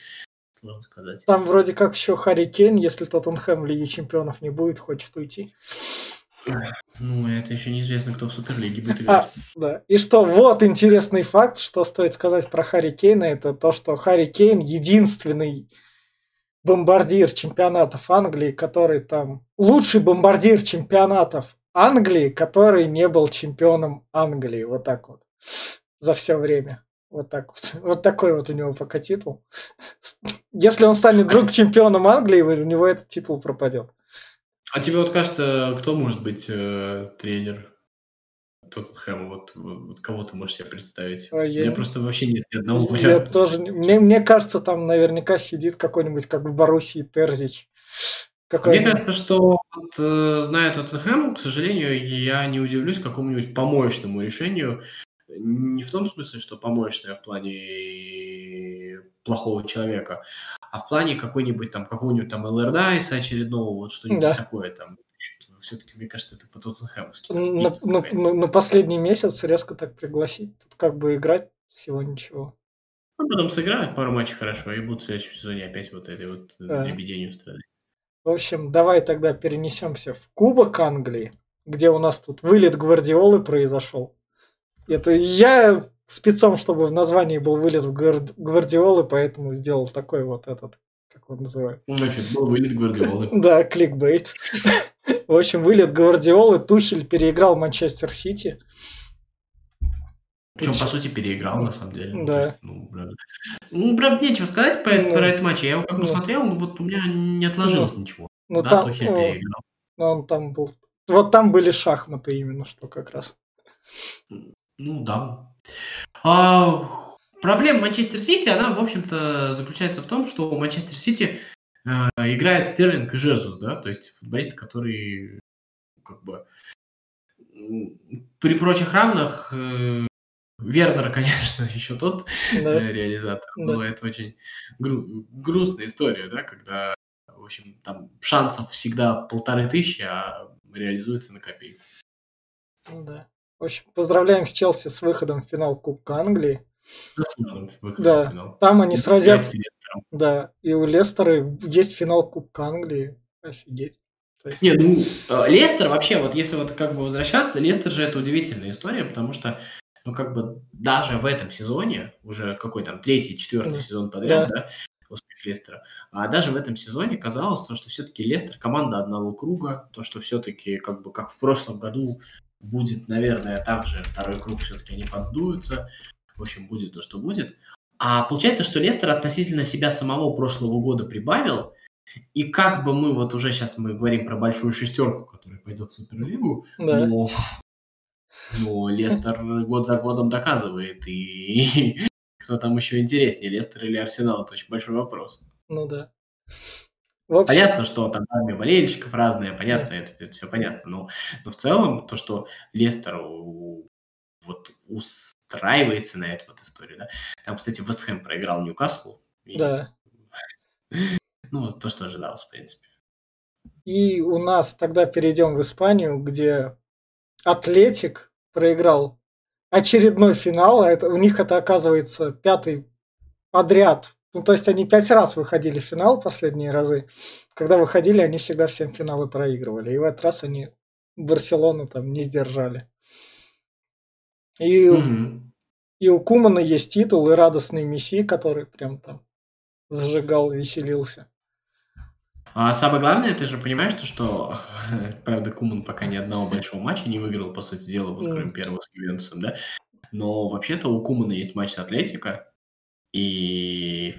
S2: сложно сказать. Там вроде как еще Харри Кейн, если Тоттенхэм в Лиге Чемпионов не будет, хочет уйти.
S1: Ну, это еще неизвестно, кто в Суперлиге будет а, играть. А,
S2: да. И что, вот интересный факт, что стоит сказать про Харри Кейна, это то, что Харри Кейн единственный бомбардир чемпионатов Англии, который там... Лучший бомбардир чемпионатов Англии, который не был чемпионом Англии. Вот так вот. За все время. Вот так вот. <laughs> Вот такой вот у него пока титул. Если он станет вдруг чемпионом Англии, у него этот титул пропадет.
S1: А тебе вот кажется, кто может быть э, тренер Тоттенхэма? Вот, вот кого ты можешь себе представить?
S2: А
S1: У
S2: я,
S1: меня просто вообще нет ни одного
S2: я
S1: варианта.
S2: тоже... не- Мне, мне кажется, там наверняка сидит какой-нибудь, как в Боруссии, Терзич.
S1: Мне
S2: Какой-нибудь...
S1: кажется, что, вот, э, зная Тоттенхэм, к сожалению, я не удивлюсь какому-нибудь помоечному решению. Не в том смысле, что помоечное в плане плохого человека, а в плане какой-нибудь там, какого-нибудь там Эллердайса очередного, вот что-нибудь
S2: Да.
S1: такое там. Все-таки, мне кажется, это.
S2: На,
S1: там есть
S2: на- на- на последний месяц резко так пригласить. Тут как бы играть всего ничего.
S1: Ну, потом сыграют пару матчей хорошо и будут в следующем сезоне опять вот этой вот э,
S2: Да.
S1: дребеденью страдать.
S2: В общем, давай тогда перенесемся в Кубок Англии, где у нас тут вылет Гвардиолы произошел. Это я спецом, чтобы в названии был вылет Гвард- Гвардиолы, поэтому сделал такой вот этот, как он называет.
S1: Значит, был вылет Гвардиолы. <laughs>
S2: Да, кликбейт. <laughs> В общем, вылет Гвардиолы, Тухель переиграл Манчестер Сити.
S1: Причем, по сути, переиграл, на самом деле. Ну,
S2: Да.
S1: есть, ну, правда. Ну, правда, нечего сказать по,
S2: Ну,
S1: про этот матч. Я его как
S2: ну.
S1: посмотрел, ну, вот у меня не отложилось ничего.
S2: Ну,
S1: да,
S2: там,
S1: Тухель
S2: ну,
S1: переиграл.
S2: он там был... Вот там были шахматы именно, что как раз.
S1: Ну, да. А, проблема Манчестер Сити, она, в общем-то, заключается в том, что у Манчестер Сити э, играет Стерлинг и Жезус, да, то есть футболисты, которые как бы при прочих равных э, Вернер, конечно, <laughs> еще тот
S2: Да,
S1: э, реализатор,
S2: Да.
S1: но это очень гру- грустная история, да, когда, в общем, там шансов всегда полторы тысячи, а реализуется на копейку.
S2: ну да. В общем, поздравляем с Челси с выходом в финал Кубка Англии. Да,
S1: финал.
S2: Там они сразятся. Да, и у Лестера есть финал Кубка Англии. Офигеть. Есть-
S1: Не, ну, э, Лестер вообще, вот если вот как бы возвращаться, Лестер же это удивительная история, потому что, ну, как бы даже в этом сезоне, уже какой там, третий, четвертый
S2: Да.
S1: сезон подряд, да, успех Лестера, а даже в этом сезоне казалось, то, что все-таки Лестер команда одного круга, то, что все-таки, как бы, как в прошлом году, будет, наверное, также второй круг все-таки они подсдуются, в общем, будет то, что будет. А получается, что Лестер относительно себя самого прошлого года прибавил, и как бы мы вот уже сейчас мы говорим про большую шестерку, которая пойдет в Суперлигу,
S2: Да.
S1: но, но Лестер год за годом доказывает, и <laughs> кто там еще интереснее, Лестер или Арсенал, это очень большой вопрос.
S2: Ну да. В общем,
S1: Понятно, что там армия болельщиков разная, понятно, это, все понятно, но, но в целом то, что Лестер у- вот устраивается на эту вот историю, да. Там, кстати, Вестхэм проиграл Ньюкаслу. и,
S2: да. <laughs>
S1: Ну, то, что ожидалось, в принципе.
S2: И у нас тогда перейдем в Испанию, где Атлетик проиграл очередной финал, а это, у них это оказывается пятый подряд. Ну, то есть они пять раз выходили в финал последние разы. Когда выходили, они всегда всем финалы проигрывали. И в этот раз они Барселону там не сдержали. И,
S1: Мгм.
S2: и у Кумана есть титул и радостный Месси, который прям там зажигал, веселился.
S1: А самое главное, ты же понимаешь, то, что, <laughs> правда, Куман пока ни одного большого матча не выиграл, по сути дела, вот кроме первого с Ювентусом, да? Но вообще-то у Кумана есть матч с Атлетико, и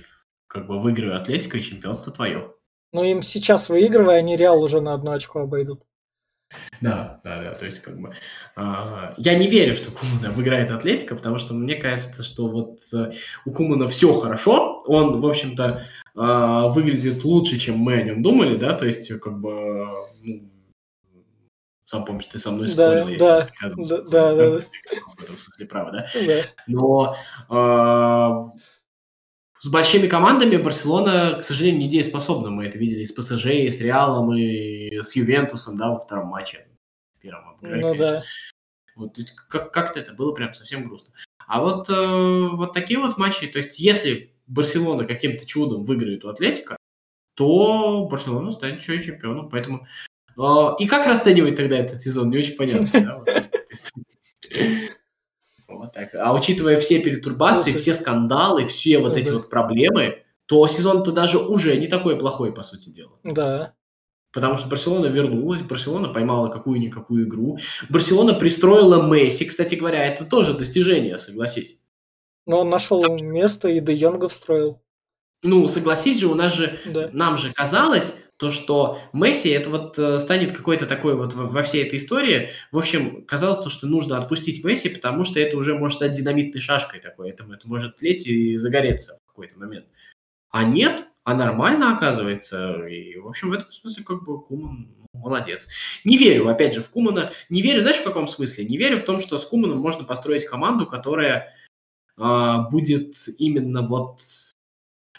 S1: как бы выиграю Атлетико, и чемпионство твое.
S2: Но им сейчас выигрывая, они Реал уже на одно очко обойдут.
S1: Да, да, да, то есть как бы а, я не верю, что Куман обыграет Атлетико, потому что мне кажется, что вот э, у Кумана все хорошо, он, в общем-то, а, выглядит лучше, чем мы о нем думали, да, то есть как бы, ну, сам помнишь, ты со мной
S2: Да,
S1: спорил, если
S2: да,
S1: я
S2: да, да,
S1: он
S2: да,
S1: в этом смысле прав, да,
S2: Да.
S1: но а, с большими командами Барселона, к сожалению, не дееспособна. Мы это видели и с ПСЖ, и с Реалом, и с Ювентусом, да, во втором матче. В первом обыграли,
S2: Ну
S1: конечно.
S2: да.
S1: Вот как- как-то это было прям совсем грустно. А вот, э, вот такие вот матчи, то есть если Барселона каким-то чудом выиграет у Атлетика, то Барселона станет еще и чемпионом. Поэтому э, и как расценивать тогда этот сезон, не очень понятно. Вот так. А учитывая все перетурбации, все скандалы, все вот эти вот проблемы, то сезон-то даже уже не такой плохой, по сути дела.
S2: Да.
S1: Потому что Барселона вернулась, Барселона поймала какую-никакую игру. Барселона пристроила Месси, кстати говоря, это тоже достижение, согласись.
S2: Но он нашел место и Де Йонга встроил.
S1: Ну, согласись же, у нас же,
S2: Да.
S1: нам же казалось, то, что Месси это вот э, станет какой-то такой вот во всей этой истории. В общем, казалось то, что нужно отпустить Месси, потому что это уже может стать динамитной шашкой такой. Это, это может тлеть и загореться в какой-то момент. А нет, а нормально оказывается. И, в общем, в этом смысле как бы Куман ну, молодец. Не верю, опять же, в Кумана. Не верю, знаешь, в каком смысле? Не верю в том, что с Куманом можно построить команду, которая э, будет именно вот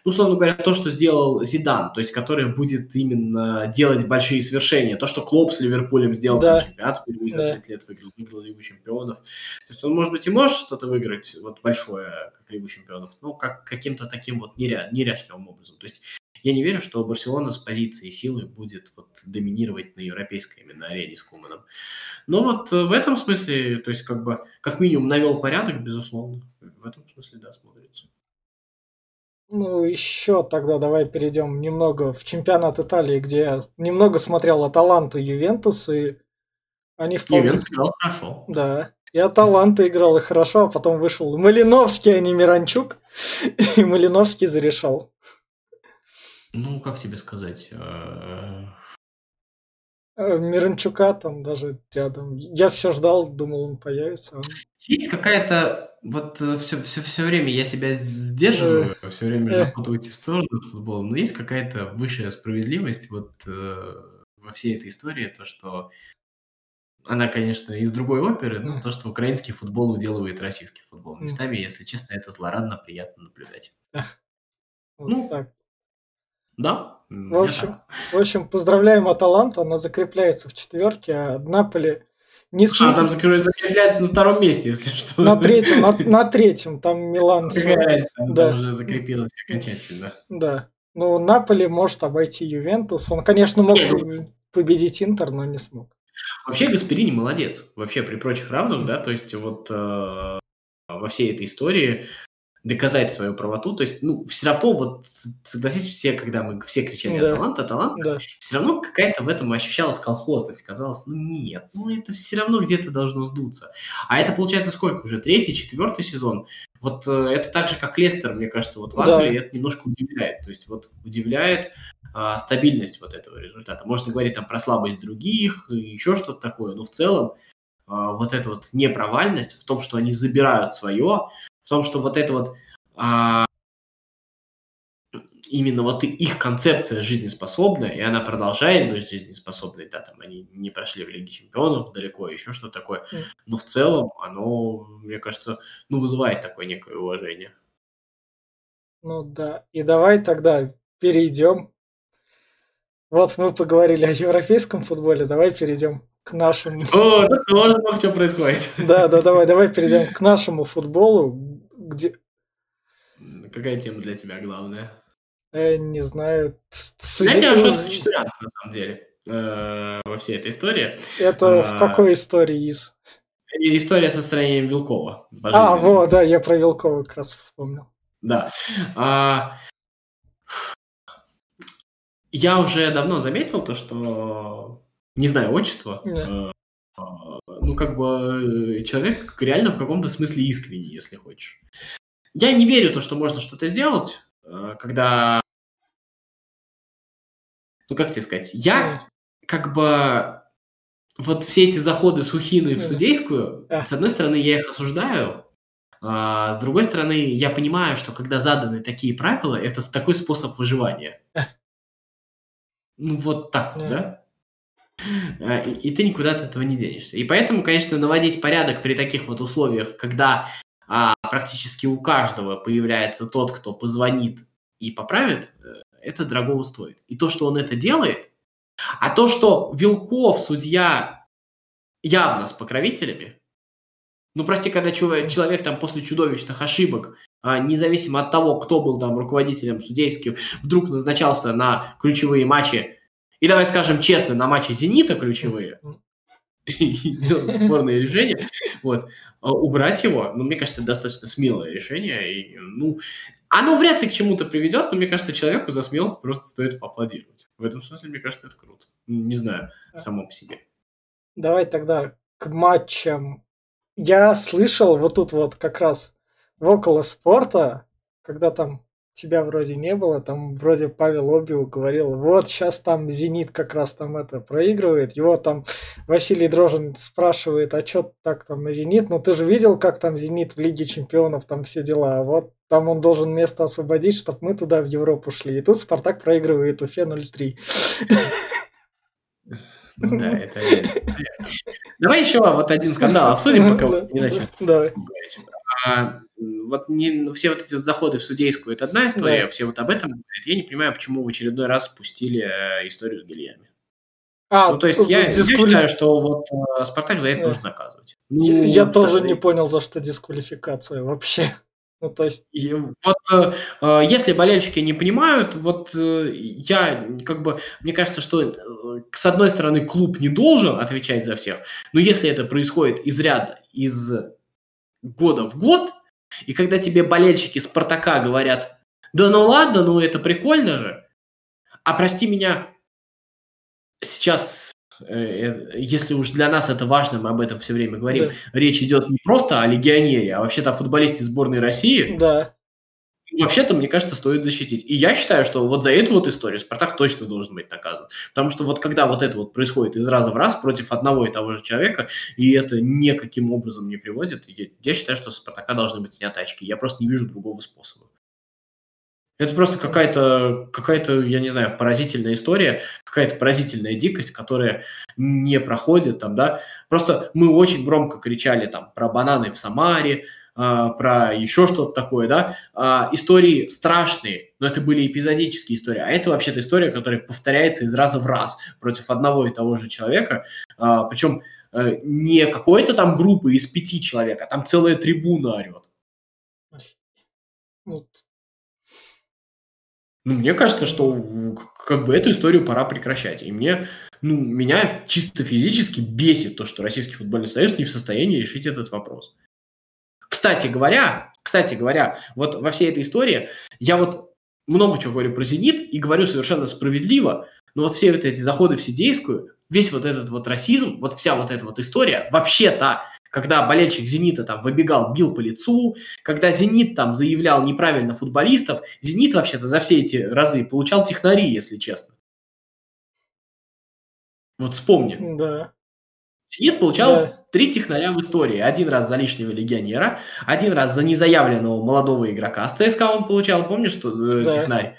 S1: условно говоря, то, что сделал Зидан, то есть который будет именно делать большие свершения. То, что Клоп с Ливерпулем сделал да. там, чемпионат впервые за да. 30 лет выиграл, выиграл Лигу чемпионов. То есть он, может быть, и может что-то выиграть вот большое, как Лигу чемпионов, но как каким-то таким вот неря... неряшливым образом. То есть я не верю, что Барселона с позиции силы будет вот доминировать на европейской именно арене с Куманом. Но вот в этом смысле, то есть как бы как минимум навел порядок, безусловно. В этом смысле, да, смотрится.
S2: Ну, еще тогда давай перейдем немного в чемпионат Италии, где я немного смотрел Аталанту Ювентус, и они
S1: вполне... Ювентус играл хорошо.
S2: Да, и Аталанта играл и хорошо, а потом вышел Малиновский, а не Миранчук, <laughs> и Малиновский зарешал.
S1: Ну, как тебе сказать? Э,
S2: э, Миранчука там даже рядом. Я все ждал, думал, он появится.
S1: Есть какая-то вот все, все, все время я себя сдерживаю, все время охоту уйти в сторону футбола, но есть какая-то высшая справедливость вот э, во всей этой истории, то, что она, конечно, из другой оперы, но то, что украинский футбол уделывает российский футбол. Местами, если честно, это злорадно приятно наблюдать.
S2: Вот ну, так.
S1: Да.
S2: В общем, в общем, поздравляем Аталанту, она закрепляется в четверке, а Наполе
S1: не. А, там закрепляется на втором месте, если <laughs> что.
S2: На третьем, на, на третьем, там Милан.
S1: Какая да. Там уже закрепилась окончательно.
S2: Да. Ну, Наполи может обойти Ювентус. Он, конечно, мог победить Интер, но не смог.
S1: Вообще Гасперини молодец. Вообще при прочих равных, да, то есть вот э, во всей этой истории доказать свою правоту. То есть, ну, все равно, вот, согласись, все, когда мы все кричали да. «Аталант, Аталант», да. все равно какая-то в этом ощущалась колхозность. Казалось, ну, нет, ну, это все равно где-то должно сдуться. А это, получается, сколько уже? Третий, четвертый сезон? Вот э, это так же, как Лестер, мне кажется, вот в Англии, да. это немножко удивляет. То есть, вот удивляет а, стабильность вот этого результата. Можно говорить там про слабость других, и еще что-то такое, но в целом а, вот эта вот непровальность в том, что они забирают свое, в том, что вот это вот а, именно вот их концепция жизнеспособная, и она продолжает быть жизнеспособной, да, там они не прошли в Лиге Чемпионов далеко, еще что такое, но в целом оно, мне кажется, ну, вызывает такое некое уважение.
S2: Ну да, и давай тогда перейдем. Вот мы поговорили о европейском футболе, давай перейдем к нашему...
S1: О, да тоже много что происходит. <laughs>
S2: Да, да, давай, давай перейдем к нашему футболу, где...
S1: Какая тема для тебя главная?
S2: Я не знаю.
S1: Для меня что-то сочетается, на самом деле, э, во всей этой истории.
S2: Это а... в какой истории из?
S1: История со строением Вилкова.
S2: А, вот, да, я про Вилкова как раз вспомнил.
S1: Да. А... Я уже давно заметил то, что не знаю отчество, yeah. э, ну, как бы э, человек реально в каком-то смысле искренний, если хочешь. Я не верю в то, что можно что-то сделать, э, когда... Ну, как тебе сказать? Я как бы... Вот все эти заходы Сухины в судейскую, с одной стороны, я их осуждаю, а с другой стороны, я понимаю, что когда заданы такие правила, это такой способ выживания. <laughs> Ну, вот так, да? А, и, ты никуда от этого не денешься. И поэтому, конечно, наводить порядок при таких вот условиях, когда а, практически у каждого появляется тот, кто позвонит и поправит, э, это дорого стоит. И то, что он это делает, а то, что Вилков, судья, явно с покровителями, ну, прости, когда человек там после чудовищных ошибок, а, независимо от того, кто был там руководителем судейским, вдруг назначался на ключевые матчи и давай скажем честно, на матче «Зенита» ключевые, делать <laughs> спорные решения, вот, а убрать его, ну, мне кажется, это достаточно смелое решение, и, ну, оно вряд ли к чему-то приведет, но мне кажется, человеку за смелость просто стоит поаплодировать. В этом смысле, мне кажется, это круто. Не знаю, само по себе.
S2: Давай тогда к матчам. Я слышал вот тут вот как раз в около спорта, когда там тебя вроде не было, там вроде Павел Обиу говорил, вот сейчас там Зенит как раз там это проигрывает, его там Василий Дрожин спрашивает, а что так там на Зенит, ну ты же видел, как там Зенит в Лиге Чемпионов, там все дела, вот там он должен место освободить, чтобы мы туда в Европу шли, и тут Спартак проигрывает Уфе 0-3.
S1: Ну да, это... Давай еще вот один скандал <laughs> обсудим, пока не начнем.
S2: Давай.
S1: А, вот не, все вот эти заходы в судейскую, это одна история, да. все вот об этом говорят. Я не понимаю, почему в очередной раз спустили э, историю с Гильями. А, ну, то есть я, дисквали... я считаю, что вот э, Спартак за это да. нужно наказывать. Ну,
S2: я, я тоже не понял, за что дисквалификация вообще. <laughs> Ну, то есть...
S1: И вот э, э, если болельщики не понимают, вот э, я как бы, мне кажется, что э, с одной стороны клуб не должен отвечать за всех, но если это происходит из ряда, из года в год, и когда тебе болельщики Спартака говорят, да ну ладно, ну это прикольно же, а прости меня, сейчас Э, э, если уж для нас это важно, мы об этом все время говорим, да. речь идет не просто о легионере, а вообще-то о футболисте сборной России.
S2: Да.
S1: Вообще-то, мне кажется, стоит защитить. И я считаю, что вот за эту вот историю Спартак точно должен быть наказан. Потому что вот когда вот это вот происходит из раза в раз против одного и того же человека, и это никаким образом не приводит, я, я считаю, что Спартака должны быть сняты очки. Я просто не вижу другого способа. Это просто какая-то, какая-то, я не знаю, поразительная история, какая-то поразительная дикость, которая не проходит там, да. Просто мы очень громко кричали там про бананы в Самаре, про еще что-то такое, да, uh, истории страшные, но это были эпизодические истории, а это вообще-то история, которая повторяется из раза в раз против одного и того же человека, uh, причем э, не какой-то там группы из пяти человек, а там целая трибуна орет. Вот ну, мне кажется, что как бы эту историю пора прекращать. И мне, ну, меня чисто физически бесит то, что Российский футбольный союз не в состоянии решить этот вопрос. Кстати говоря, кстати говоря, вот во всей этой истории я вот много чего говорю про «Зенит» и говорю совершенно справедливо, но вот все вот эти заходы в Сидейскую, весь вот этот вот расизм, вот вся вот эта вот история, вообще-то когда болельщик «Зенита» там выбегал, бил по лицу, когда «Зенит» там заявлял неправильно футболистов, «Зенит» вообще-то за все эти разы получал технари, если честно. Вот вспомни.
S2: Да.
S1: «Зенит» получал да. три технаря в истории. Один раз за лишнего легионера, один раз за незаявленного молодого игрока с ЦСКА он получал, помнишь, что э, да. технарь?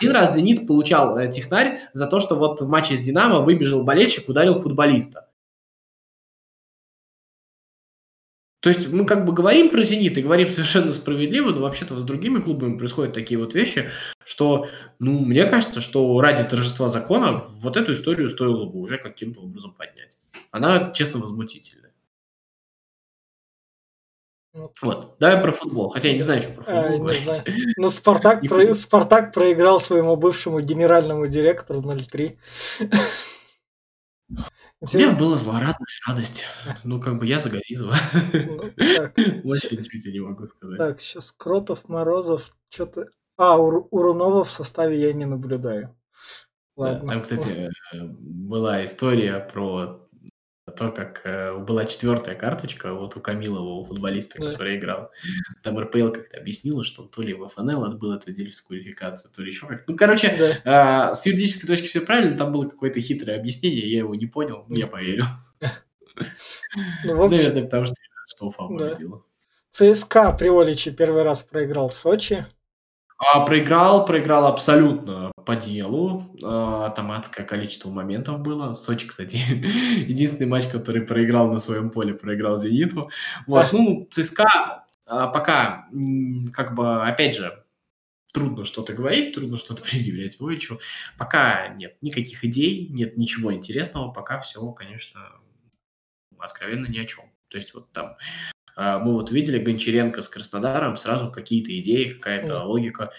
S1: Один раз «Зенит» получал э, технарь за то, что вот в матче с «Динамо» выбежал болельщик, ударил футболиста. То есть мы как бы говорим про «Зенит» и говорим <laughs> совершенно справедливо, но вообще-то с другими клубами происходят такие вот вещи, что, ну, мне кажется, что ради торжества закона вот эту историю стоило бы уже каким-то образом поднять. Она, честно, возмутительная. Ну, вот, давай про футбол. Хотя я не знаю, что про футбол а, говорить. <laughs>
S2: Ну, Спартак, про... Спартак проиграл своему бывшему генеральному директору 0-3.
S1: У меня была злорадная радость. Ну, как бы я за Газизова. <laughs> Больше ничего не могу сказать.
S2: Так, сейчас Кротов, Морозов, что-то... А, Урунова в составе я не наблюдаю.
S1: Ладно. там, кстати, э, была история про то, как э, была четвертая карточка вот у Камилова, у футболиста, да. который играл. Там РПЛ как-то объяснила, что он то ли в ФНЛ отбыл эту дисквалификацию, то ли еще как-то. Ну, короче, да. э, с юридической точки все правильно, там было какое-то хитрое объяснение, я его не понял, но я поверил. Ну, Наверное, потому что, что Уфа победила.
S2: ЦСКА при Оличе первый раз проиграл Сочи.
S1: А, проиграл, проиграл абсолютно по делу. А, там адское количество моментов было. Сочи, кстати, <laughs> единственный матч, который проиграл на своем поле, проиграл Зениту. Вот, ну, ЦСКА а, пока, как бы, опять же, трудно что-то говорить, трудно что-то <laughs> предъявлять Войчу. Пока нет никаких идей, нет ничего интересного, пока все, конечно, откровенно ни о чем. То есть вот там мы вот видели Гончаренко с Краснодаром, сразу какие-то идеи, какая-то логика.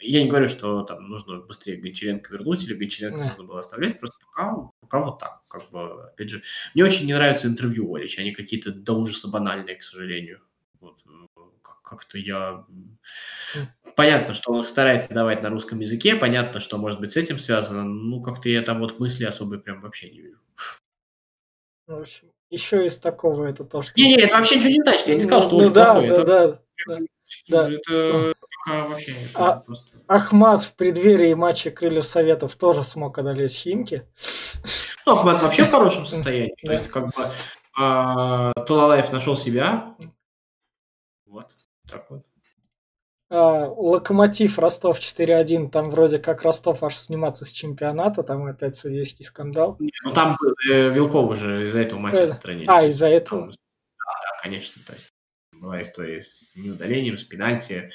S1: Я не говорю, что там нужно быстрее Гончаренко вернуть или Гончаренко mm. нужно было оставлять, просто пока, пока вот так. Как бы, опять же, мне очень не нравятся интервью Олич, они какие-то до ужаса банальные, к сожалению. Вот, э, как-то я... Понятно, что он их старается давать на русском языке, понятно, что может быть с этим связано, ну как-то я там вот мысли особой прям вообще не вижу.
S2: В общем, еще из такого это то, что...
S1: Не-не, это вообще ничего не значит. Я не сказал, что ну, он
S2: да, плохой. Да, это...
S1: да,
S2: Да.
S1: Это пока вообще
S2: А-
S1: просто...
S2: Ахмат в преддверии матча Крыльев Советов тоже смог одолеть Химки.
S1: Ну, Ахмат вообще в хорошем состоянии. То
S2: Да.
S1: есть, как бы, а, Талалаев нашел себя. Вот, так вот.
S2: А, Локомотив Ростов 4-1, там вроде как Ростов аж сниматься с чемпионата, там опять судейский скандал.
S1: Не, Ну, там э, Вилков уже из-за этого матча
S2: Э,
S1: отстранили.
S2: А, из-за этого.
S1: Да, да, конечно. То есть была история с неудалением, с пенальти.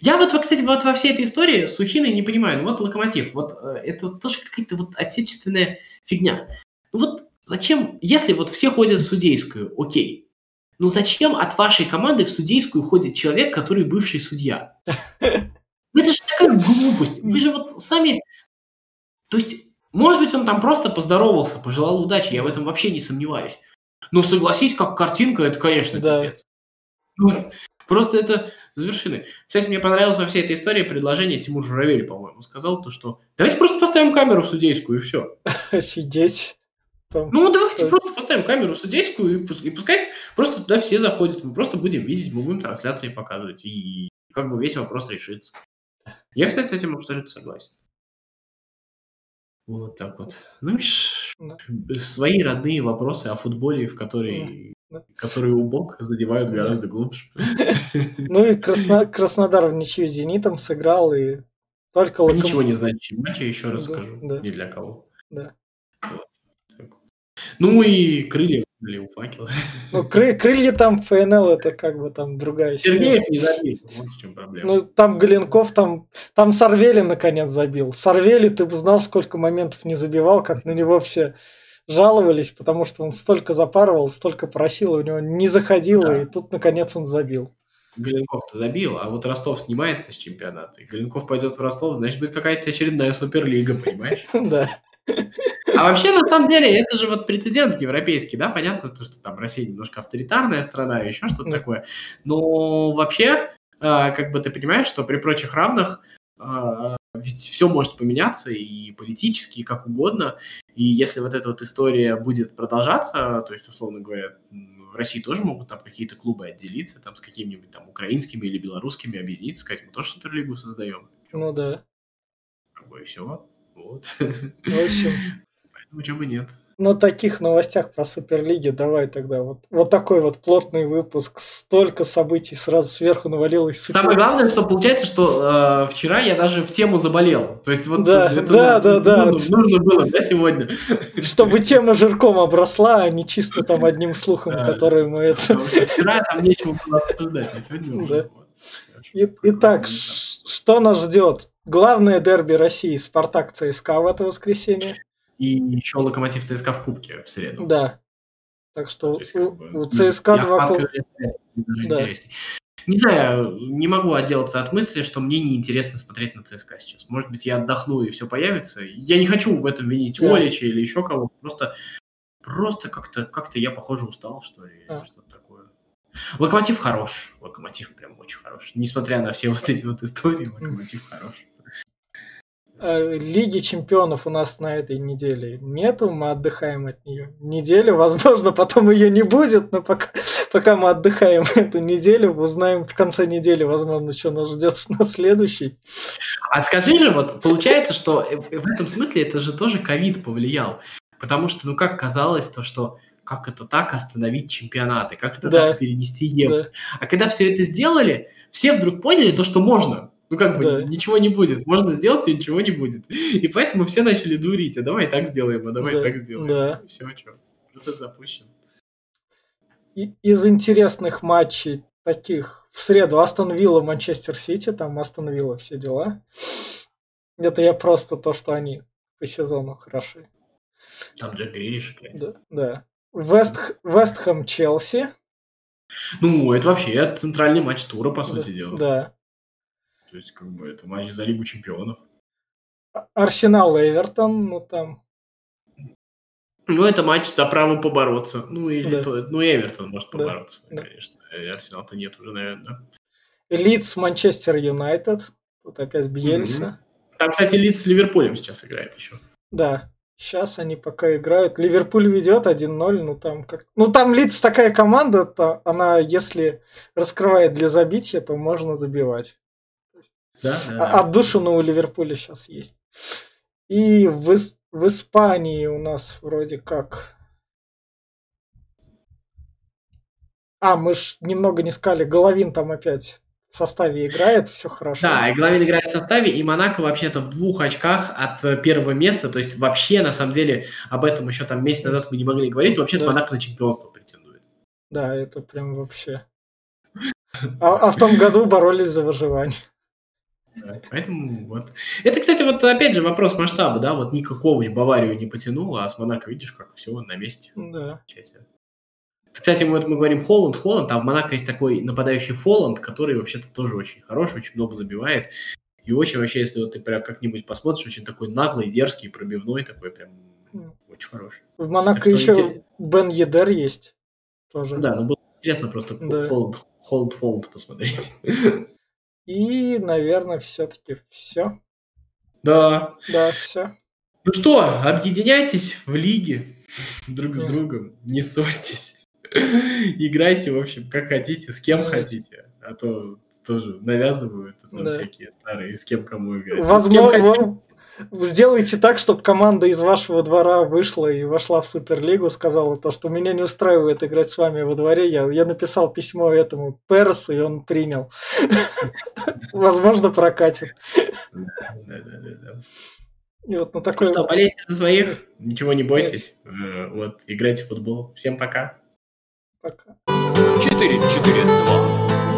S1: Я вот, кстати, вот во всей этой истории Сухиной не понимаю. Ну вот Локомотив, вот э, это вот тоже какая-то вот отечественная фигня. Ну вот зачем, если вот все ходят в судейскую, окей. Ну зачем от вашей команды в судейскую ходит человек, который бывший судья? <laughs> Ну это же такая глупость. Вы же вот сами... То есть, может быть, он там просто поздоровался, пожелал удачи, я в этом вообще не сомневаюсь. Но согласись, как картинка, это, конечно,
S2: Да.
S1: капец. Ну, просто это с вершины. Кстати, мне понравилось во всей этой истории предложение Тимур Журавель, по-моему, сказал то, что давайте просто поставим камеру в судейскую, и все. <laughs>
S2: Офигеть. Там-
S1: Ну, давайте
S2: Да.
S1: просто поставим камеру судейскую, и, пус- и пускай просто туда все заходят. Мы просто будем видеть, мы будем трансляции показывать, и как бы весь вопрос решится. Я, кстати, с этим абсолютно согласен. Вот так вот. Ну, видишь,
S2: Да.
S1: свои родные вопросы о футболе, в которые,
S2: Да.
S1: которые у бок задевают гораздо глубже. <laughs>
S2: Ну и Красно- Краснодар в ничью с Зенитом сыграл, и только Локомотив...
S1: Ничего не значащий матч, я еще раз
S2: Да,
S1: скажу.
S2: да.
S1: Ни для кого.
S2: Да.
S1: Ну и крылья были у факела.
S2: Ну, кры- крылья там ФНЛ, это как бы там другая история.
S1: Сергеев не забил. Вот в чем проблема.
S2: Ну, там Галенков, там, там Сарвели наконец забил. Сарвели, ты бы знал, сколько моментов не забивал, как на него все жаловались, потому что он столько запарывал, столько просил, у него не заходило,
S1: Да.
S2: и тут наконец он забил.
S1: Галенков-то забил, а вот Ростов снимается с чемпионата. И Галенков пойдет в Ростов, значит, будет какая-то очередная суперлига, понимаешь? <laughs>
S2: Да. <laughs>
S1: А вообще, на самом деле, это же вот прецедент европейский, да? Понятно, то, что там Россия немножко авторитарная страна, еще что-то такое. Но вообще, а, как бы ты понимаешь, что при прочих равных а, ведь все может поменяться и политически, и как угодно. И если вот эта вот история будет продолжаться, то есть, условно говоря, в России тоже могут там какие-то клубы отделиться, там с какими-нибудь там украинскими или белорусскими объединиться, сказать, мы тоже суперлигу создаем.
S2: Ну да.
S1: Как бы все. Вот.
S2: В общем,
S1: Чего бы нет.
S2: на таких новостях про Суперлиги давай тогда вот, вот такой вот плотный выпуск. Столько событий сразу сверху навалилось. Супер-
S1: Самое главное, что получается, что э, вчера я даже в тему заболел. То есть вот
S2: Да,
S1: это
S2: да, да, да.
S1: нужно, нужно было, да, сегодня.
S2: Чтобы тема жирком обросла, а не чисто там одним слухом, который мы это...
S1: Вчера там нечего было обсуждать, а сегодня уже.
S2: Итак, что нас ждет? Главное дерби России Спартак ЦСКА в это воскресенье.
S1: И еще Локомотив ЦСКА в Кубке в среду.
S2: Да. Так что
S1: То есть, как бы,
S2: у ЦСКА два Да.
S1: интересней. Не знаю, не могу отделаться от мысли, что мне неинтересно смотреть на ЦСКА сейчас. Может быть, я отдохну и все появится. Я не хочу в этом винить
S2: Да.
S1: Олича или еще кого-то. Просто, просто как-то как я, похоже, устал, что ли,
S2: А.
S1: что-то такое. Локомотив хорош. Локомотив прям очень хорош. Несмотря на все вот эти вот истории, Локомотив хорош.
S2: Э, Лиги чемпионов у нас на этой неделе нету, мы отдыхаем от нее неделю. Возможно, потом ее не будет, но пока, пока мы отдыхаем <laughs> эту неделю, узнаем в конце недели, возможно, что нас ждет на следующий.
S1: А скажи же, вот получается, что э, в этом смысле это же тоже ковид повлиял. Потому что, ну как казалось, то, что как это так остановить чемпионаты, как это
S2: Да.
S1: так перенести Евро.
S2: Да.
S1: А когда все это сделали, все вдруг поняли то, что можно. Ну как бы
S2: Да.
S1: ничего не будет. Можно сделать, и ничего не будет. И поэтому все начали дурить. А давай так сделаем, а давай
S2: Да,
S1: так сделаем.
S2: да.
S1: Все, что. Процесс запущен.
S2: И- из интересных матчей таких в среду Астон Вилла, Манчестер Сити, там Астон Вилла все дела. Это я просто то, что они по сезону хороши.
S1: Там Джек Грилиш.
S2: Да. да. Вест, Вестхэм Челси.
S1: Ну, это вообще центральный матч тура, по сути
S2: да,
S1: дела.
S2: Да.
S1: То есть, как бы, это матч за Лигу Чемпионов.
S2: Арсенал Эвертон, ну там.
S1: Ну, это матч за право побороться. Ну, или
S2: Да.
S1: то, ну, Эвертон может
S2: Да,
S1: побороться,
S2: да.
S1: конечно. И Арсенал-то нет уже, наверное.
S2: Лидс Манчестер Юнайтед. Тут опять Бьельса.
S1: Там, кстати, Лидс с Ливерпулем сейчас играет еще.
S2: Да. Сейчас они пока играют. Ливерпуль ведет 1-0, ну там как... Ну там Лидс такая команда, то она, если раскрывает для забития, то можно забивать.
S1: Да,
S2: да, да. Отдушина у Ливерпуля сейчас есть. И в, в Испании у нас вроде как... А, мы ж немного не сказали, Головин там опять в составе играет, все хорошо.
S1: Да, и Головин играет в составе, и Монако вообще-то в двух очках от э, первого места, то есть вообще, на самом деле, об этом еще там месяц назад мы не могли говорить, вообще-то да. Монако на чемпионство претендует.
S2: Да, это прям вообще... А, а в том году боролись за выживание.
S1: Поэтому вот. Это, кстати, вот опять же вопрос масштаба, да, вот никакого Баварию не потянул, а с Монако, видишь, как все на месте.
S2: Да.
S1: Кстати, мы, мы говорим Холланд, Холланд, а в Монако есть такой нападающий Фолланд, который вообще-то тоже очень хороший, очень много забивает. И очень вообще, если вот ты прям как-нибудь посмотришь, очень такой наглый, дерзкий, пробивной такой, прям mm. очень хороший.
S2: В Монако еще интерес... Бен Едер есть тоже.
S1: Да, ну было интересно просто да. Холланд, Холланд, Холланд посмотреть. <laughs>
S2: И, наверное, все-таки все.
S1: Да.
S2: Да, все.
S1: Ну что, объединяйтесь в лиге друг с другом, не ссорьтесь. Играйте, в общем, как хотите, с кем хотите. А то тоже навязывают да. всякие старые, с кем кому играть.
S2: Возможно, сделайте так, чтобы команда из вашего двора вышла и вошла в Суперлигу, сказала то, что меня не устраивает играть с вами во дворе. Я, я написал письмо этому Пересу, и он принял. <laughs> Возможно, прокатит. И вот на такой...
S1: Что, болейте за своих, ничего не бойтесь. Э, вот, играйте в футбол. Всем пока.
S2: Пока.
S3: 4-4-2.